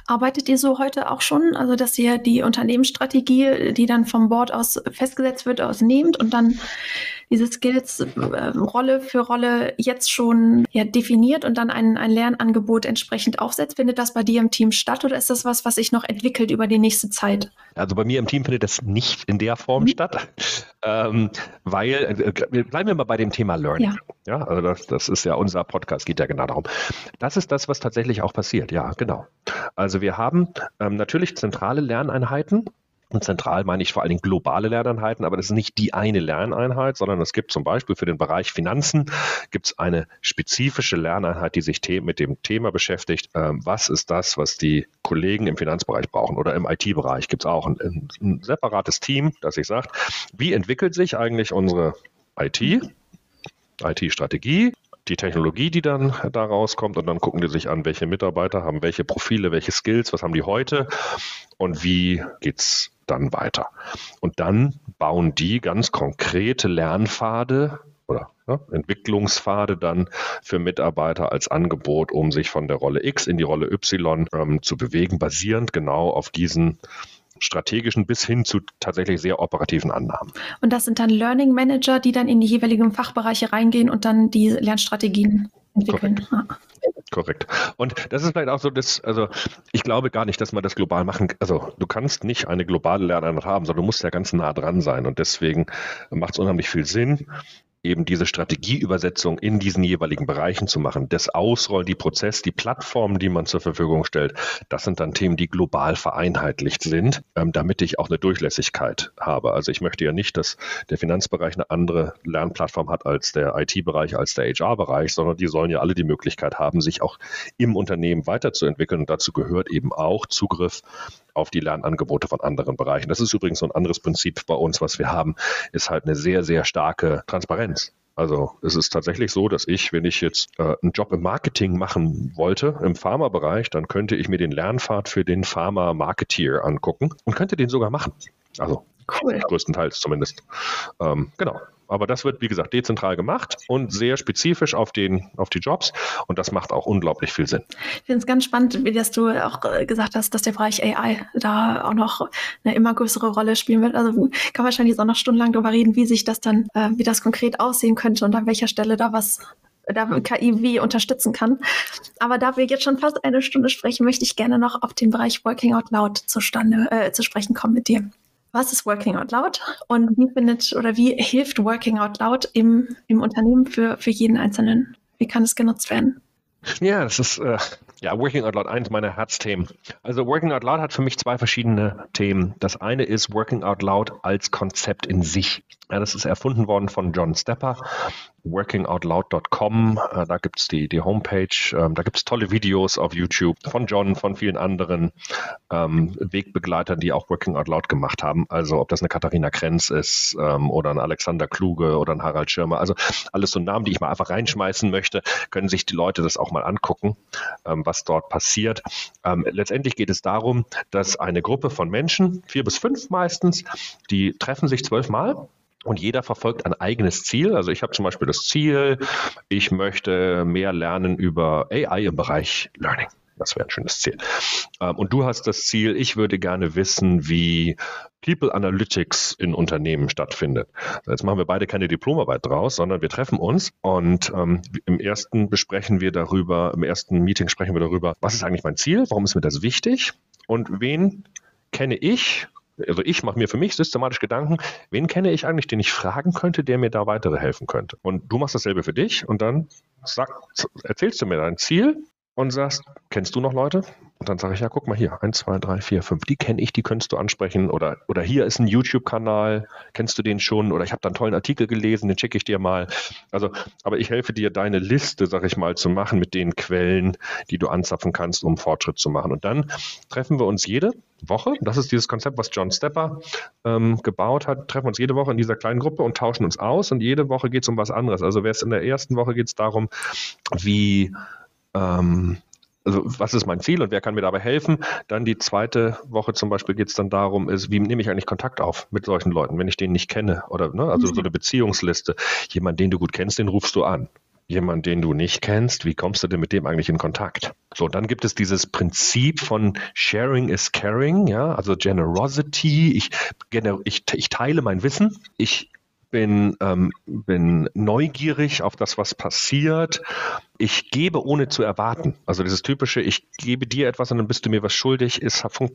Arbeitet ihr so heute auch schon? Also, dass ihr die Unternehmensstrategie, die dann vom Board aus festgesetzt wird, ausnehmt und dann diese Skills äh, Rolle für Rolle jetzt schon ja, definiert und dann ein, ein Lernangebot entsprechend aufsetzt? Findet das bei dir im Team statt oder ist das was, was sich noch entwickelt über die nächste Zeit? Also bei mir im Team findet das nicht in der Form mhm. statt, ähm, weil, äh, bleiben wir mal bei dem Thema Learning. Ja, ja also das, das ist ja unser Podcast, geht ja genau darum. Das ist das, was tatsächlich auch passiert, ja, genau. Also wir haben ähm, natürlich zentrale Lerneinheiten, und zentral meine ich vor allen Dingen globale Lerneinheiten, aber das ist nicht die eine Lerneinheit, sondern es gibt zum Beispiel für den Bereich Finanzen gibt es eine spezifische Lerneinheit, die sich mit dem Thema beschäftigt. Ähm, was ist das, was die Kollegen im Finanzbereich brauchen oder im IT-Bereich gibt es auch ein, ein, ein separates Team, das sich sagt, wie entwickelt sich eigentlich unsere IT, IT-Strategie, die Technologie, die dann da rauskommt und dann gucken die sich an, welche Mitarbeiter haben welche Profile, welche Skills, was haben die heute und wie geht's dann weiter. Und dann bauen die ganz konkrete Lernpfade oder ne, Entwicklungspfade dann für Mitarbeiter als Angebot, um sich von der Rolle X in die Rolle Y ähm, zu bewegen, basierend genau auf diesen strategischen bis hin zu tatsächlich sehr operativen Annahmen. Und das sind dann Learning Manager, die dann in die jeweiligen Fachbereiche reingehen und dann die Lernstrategien entwickeln. Korrekt. Korrekt. Und das ist vielleicht auch so, dass, also ich glaube gar nicht, dass man das global machen, also du kannst nicht eine globale Lerneinheit haben, sondern du musst ja ganz nah dran sein. Und deswegen macht es unheimlich viel Sinn, eben diese Strategieübersetzung in diesen jeweiligen Bereichen zu machen. Das Ausrollen, die Prozess, die Plattformen, die man zur Verfügung stellt, das sind dann Themen, die global vereinheitlicht sind, ähm, damit ich auch eine Durchlässigkeit habe. Also ich möchte ja nicht, dass der Finanzbereich eine andere Lernplattform hat als der IT-Bereich, als der HR-Bereich, sondern die sollen ja alle die Möglichkeit haben, sich auch im Unternehmen weiterzuentwickeln. Und dazu gehört eben auch Zugriff auf die Lernangebote von anderen Bereichen. Das ist übrigens so ein anderes Prinzip bei uns, was wir haben, ist halt eine sehr, sehr starke Transparenz. Also es ist tatsächlich so, dass ich, wenn ich jetzt äh, einen Job im Marketing machen wollte, im Pharma-Bereich, dann könnte ich mir den Lernpfad für den Pharma-Marketeer angucken und könnte den sogar machen. Also cool. größtenteils zumindest. Ähm, genau. Aber das wird, wie gesagt, dezentral gemacht und sehr spezifisch auf, den, auf die Jobs. Und das macht auch unglaublich viel Sinn. Ich finde es ganz spannend, wie das du auch gesagt hast, dass der Bereich AI da auch noch eine immer größere Rolle spielen wird. Also kann wahrscheinlich auch noch stundenlang darüber reden, wie sich das dann, äh, wie das konkret aussehen könnte und an welcher Stelle da was da KI wie unterstützen kann. Aber da wir jetzt schon fast eine Stunde sprechen, möchte ich gerne noch auf den Bereich Working Out Loud zustande, äh, zu sprechen kommen mit dir. Was ist Working Out Loud und wie findet oder wie hilft Working Out Loud im, im Unternehmen für, für jeden Einzelnen? Wie kann es genutzt werden? Ja, das ist äh, ja Working Out Loud eins meiner Herzthemen. Also Working Out Loud hat für mich zwei verschiedene Themen. Das eine ist Working Out Loud als Konzept in sich. Ja, das ist erfunden worden von John Stepper workingoutloud.com. Äh, da gibt es die, die Homepage. Ähm, da gibt es tolle Videos auf YouTube von John, von vielen anderen ähm, Wegbegleitern, die auch Working Out Loud gemacht haben. Also ob das eine Katharina Krenz ist ähm, oder ein Alexander Kluge oder ein Harald Schirmer. Also alles so Namen, die ich mal einfach reinschmeißen möchte, können sich die Leute das auch mal angucken, ähm, was dort passiert. Ähm, letztendlich geht es darum, dass eine Gruppe von Menschen, vier bis fünf meistens, die treffen sich zwölfmal und jeder verfolgt ein eigenes Ziel. Also ich habe zum Beispiel das Ziel, ich möchte mehr lernen über AI im Bereich Learning. Das wäre ein schönes Ziel. Ähm, und du hast das Ziel, ich würde gerne wissen, wie People Analytics in Unternehmen stattfindet. Jetzt machen wir beide keine Diplomarbeit draus, sondern wir treffen uns und ähm, im ersten besprechen wir darüber, im ersten Meeting sprechen wir darüber, was ist eigentlich mein Ziel, warum ist mir das wichtig und wen kenne ich also ich mache mir für mich systematisch Gedanken, wen kenne ich eigentlich, den ich fragen könnte, der mir da weitere helfen könnte. Und du machst dasselbe für dich und dann sag, erzählst du mir dein Ziel und sagst, kennst du noch Leute? Und dann sage ich, ja, guck mal hier, eins, zwei, drei, vier, fünf, die kenne ich, die könntest du ansprechen. Oder, oder hier ist ein YouTube-Kanal, kennst du den schon? Oder ich habe da einen tollen Artikel gelesen, den schicke ich dir mal. Also, aber ich helfe dir, deine Liste, sag ich mal, zu machen mit den Quellen, die du anzapfen kannst, um Fortschritt zu machen. Und dann treffen wir uns jede Woche. Das ist dieses Konzept, was John Stepper ähm, gebaut hat. Treffen wir uns jede Woche in dieser kleinen Gruppe und tauschen uns aus. Und jede Woche geht es um was anderes. Also, wer es in der ersten Woche geht es darum, wie ähm, also was ist mein Ziel und wer kann mir dabei helfen? Dann die zweite Woche zum Beispiel geht es dann darum, ist, wie nehme ich eigentlich Kontakt auf mit solchen Leuten, wenn ich den nicht kenne? Oder ne, also mhm. so eine Beziehungsliste. Jemand, den du gut kennst, den rufst du an. Jemand, den du nicht kennst, wie kommst du denn mit dem eigentlich in Kontakt? So, dann gibt es dieses Prinzip von Sharing is Caring, ja, also Generosity. Ich, ich, ich teile mein Wissen, ich bin, ähm, bin neugierig auf das, was passiert. Ich gebe ohne zu erwarten. Also dieses typische, ich gebe dir etwas und dann bist du mir was schuldig, ist, äh,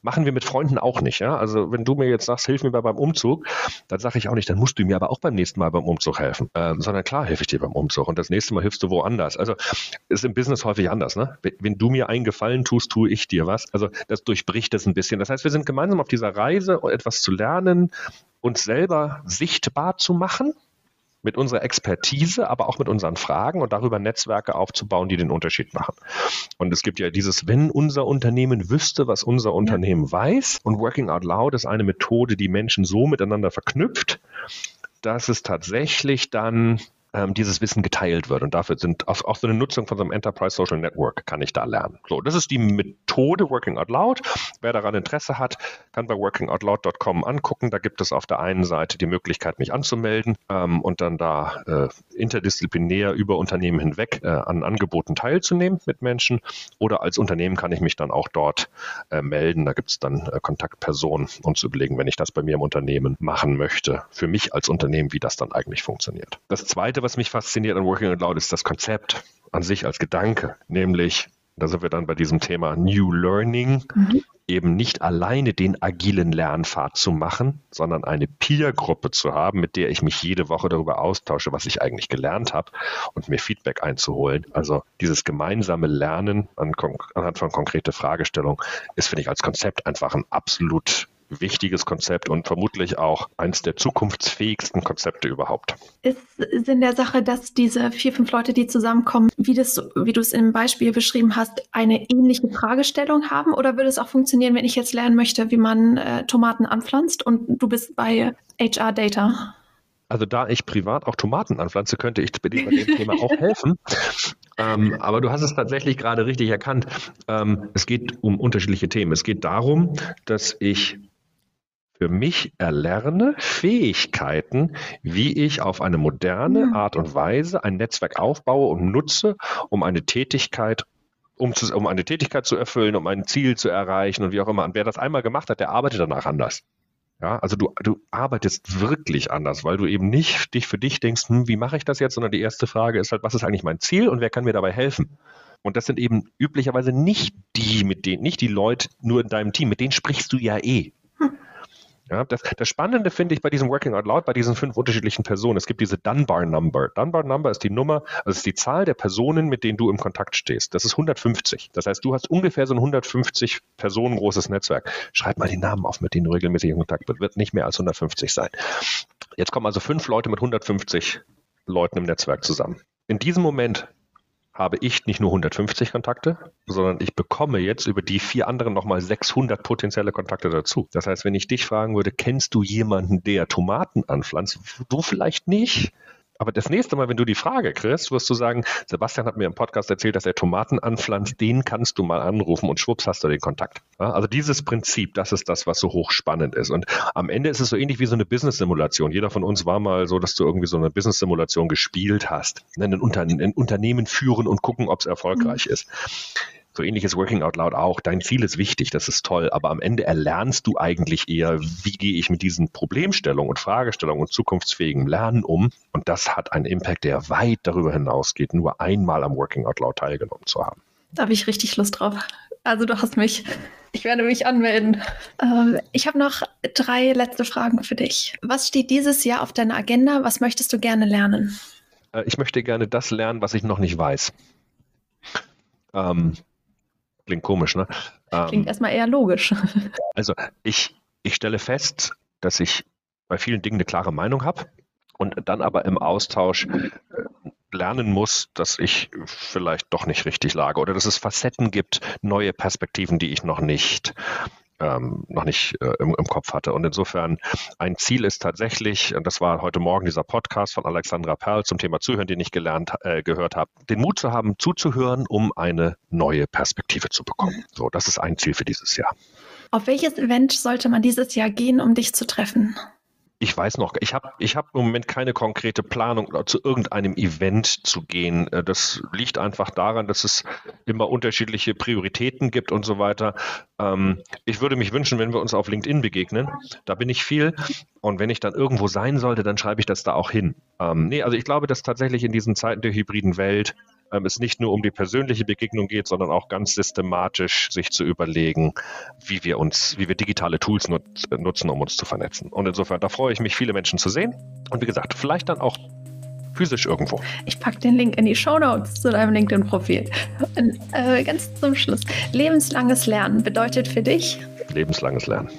machen wir mit Freunden auch nicht. Ja? Also wenn du mir jetzt sagst, hilf mir beim Umzug, dann sage ich auch nicht, dann musst du mir aber auch beim nächsten Mal beim Umzug helfen. Ähm, sondern klar helfe ich dir beim Umzug und das nächste Mal hilfst du woanders. Also ist im Business häufig anders. Ne? Wenn du mir einen Gefallen tust, tue ich dir was. Also das durchbricht das ein bisschen. Das heißt, wir sind gemeinsam auf dieser Reise, etwas zu lernen, uns selber sichtbar zu machen mit unserer Expertise, aber auch mit unseren Fragen und darüber Netzwerke aufzubauen, die den Unterschied machen. Und es gibt ja dieses, wenn unser Unternehmen wüsste, was unser Unternehmen weiß, und Working Out Loud ist eine Methode, die Menschen so miteinander verknüpft, dass es tatsächlich dann ähm, dieses Wissen geteilt wird. Und dafür sind auch, auch, so eine Nutzung von so einem Enterprise Social Network kann ich da lernen. So, das ist die Methode Working Out Loud. Wer daran Interesse hat, kann bei workingoutloud.com angucken. Da gibt es auf der einen Seite die Möglichkeit, mich anzumelden ähm, und dann da äh, interdisziplinär über Unternehmen hinweg äh, an Angeboten teilzunehmen mit Menschen. Oder als Unternehmen kann ich mich dann auch dort äh, melden. Da gibt es dann äh, Kontaktpersonen und zu überlegen, wenn ich das bei mir im Unternehmen machen möchte, für mich als Unternehmen, wie das dann eigentlich funktioniert. Das zweite, was mich fasziniert an Working Out Loud, ist das Konzept an sich als Gedanke, nämlich, da sind wir dann bei diesem Thema New Learning, mhm. eben nicht alleine den agilen Lernpfad zu machen, sondern eine Peer-Gruppe zu haben, mit der ich mich jede Woche darüber austausche, was ich eigentlich gelernt habe und mir Feedback einzuholen. Also dieses gemeinsame Lernen an, anhand von konkrete Fragestellungen ist, finde ich, als Konzept einfach ein absolut wichtiges Konzept und vermutlich auch eines der zukunftsfähigsten Konzepte überhaupt. Ist in der Sache, dass diese vier, fünf Leute, die zusammenkommen, wie, das, wie du es im Beispiel beschrieben hast, eine ähnliche Fragestellung haben? Oder würde es auch funktionieren, wenn ich jetzt lernen möchte, wie man äh, Tomaten anpflanzt und du bist bei HR Data? Also da ich privat auch Tomaten anpflanze, könnte ich bei dem Thema auch helfen. <laughs> Ähm, aber du hast es tatsächlich gerade richtig erkannt. Ähm, es geht um unterschiedliche Themen. Es geht darum, dass ich für mich erlerne Fähigkeiten, wie ich auf eine moderne mhm. Art und Weise ein Netzwerk aufbaue und nutze, um eine Tätigkeit um, zu, um eine Tätigkeit zu erfüllen, um ein Ziel zu erreichen und wie auch immer. Und wer das einmal gemacht hat, der arbeitet danach anders. Ja, also du, du arbeitest wirklich anders, weil du eben nicht dich für dich denkst, hm, wie mache ich das jetzt, sondern die erste Frage ist halt, was ist eigentlich mein Ziel und wer kann mir dabei helfen? Und das sind eben üblicherweise nicht die, mit denen, nicht die Leute nur in deinem Team, mit denen sprichst du ja eh. Ja, das, das Spannende finde ich bei diesem Working Out Loud, bei diesen fünf unterschiedlichen Personen, es gibt diese Dunbar Number. Dunbar Number ist die Nummer, also ist die Zahl der Personen, mit denen du im Kontakt stehst. Das ist 150. Das heißt, du hast ungefähr so ein 150 Personen großes Netzwerk. Schreib mal die Namen auf, mit denen du regelmäßig in Kontakt bist. Wird nicht mehr als 150 sein. Jetzt kommen also fünf Leute mit 150 Leuten im Netzwerk zusammen. In diesem Moment habe ich nicht nur 150 Kontakte, sondern ich bekomme jetzt über die vier anderen nochmal 600 potenzielle Kontakte dazu. Das heißt, wenn ich dich fragen würde, kennst du jemanden, der Tomaten anpflanzt? Du vielleicht nicht. Aber das nächste Mal, wenn du die Frage kriegst, wirst du sagen, Sebastian hat mir im Podcast erzählt, dass er Tomaten anpflanzt, den kannst du mal anrufen und schwupps hast du den Kontakt. also dieses Prinzip, das ist das, was so hochspannend ist. Und am Ende ist es so ähnlich wie so eine Business-Simulation. Jeder von uns war mal so, dass du irgendwie so eine Business-Simulation gespielt hast. Ein, Unter ein Unternehmen führen und gucken, ob es erfolgreich mhm. ist. So ähnlich ist Working Out Loud auch. Dein Ziel ist wichtig, das ist toll, aber am Ende erlernst du eigentlich eher, wie gehe ich mit diesen Problemstellungen und Fragestellungen und zukunftsfähigem Lernen um. Und das hat einen Impact, der weit darüber hinausgeht, nur einmal am Working Out Loud teilgenommen zu haben. Da habe ich richtig Lust drauf. Also du hast mich. Ich werde mich anmelden. Ähm, ich habe noch drei letzte Fragen für dich. Was steht dieses Jahr auf deiner Agenda? Was möchtest du gerne lernen? Äh, ich möchte gerne das lernen, was ich noch nicht weiß. Ähm, Klingt komisch, ne? Klingt ähm, erstmal eher logisch. <laughs> Also ich, ich stelle fest, dass ich bei vielen Dingen eine klare Meinung habe und dann aber im Austausch äh, lernen muss, dass ich vielleicht doch nicht richtig lage oder dass es Facetten gibt, neue Perspektiven, die ich noch nicht ähm, noch nicht äh, im, im, Kopf hatte. Und insofern ein Ziel ist tatsächlich, und das war heute Morgen dieser Podcast von Alexandra Perl zum Thema Zuhören, den ich gelernt, äh, gehört habe, den Mut zu haben, zuzuhören, um eine neue Perspektive zu bekommen. So, das ist ein Ziel für dieses Jahr. Auf welches Event sollte man dieses Jahr gehen, um dich zu treffen? Ich weiß noch, ich habe ich hab im Moment keine konkrete Planung, zu irgendeinem Event zu gehen. Äh, das liegt einfach daran, dass es immer unterschiedliche Prioritäten gibt und so weiter. Ähm, ich würde mich wünschen, wenn wir uns auf LinkedIn begegnen. Da bin ich viel. Und wenn ich dann irgendwo sein sollte, dann schreibe ich das da auch hin. Ähm, nee, also ich glaube, dass tatsächlich in diesen Zeiten der hybriden Welt ähm, es nicht nur um die persönliche Begegnung geht, sondern auch ganz systematisch sich zu überlegen, wie wir uns, wie wir digitale Tools nut nutzen, um uns zu vernetzen. Und insofern, da freue ich mich, viele Menschen zu sehen. Und wie gesagt, vielleicht dann auch physisch irgendwo. Ich packe den Link in die Show Notes zu deinem LinkedIn-Profil. Äh, ganz zum Schluss. Lebenslanges Lernen bedeutet für dich? Lebenslanges Lernen.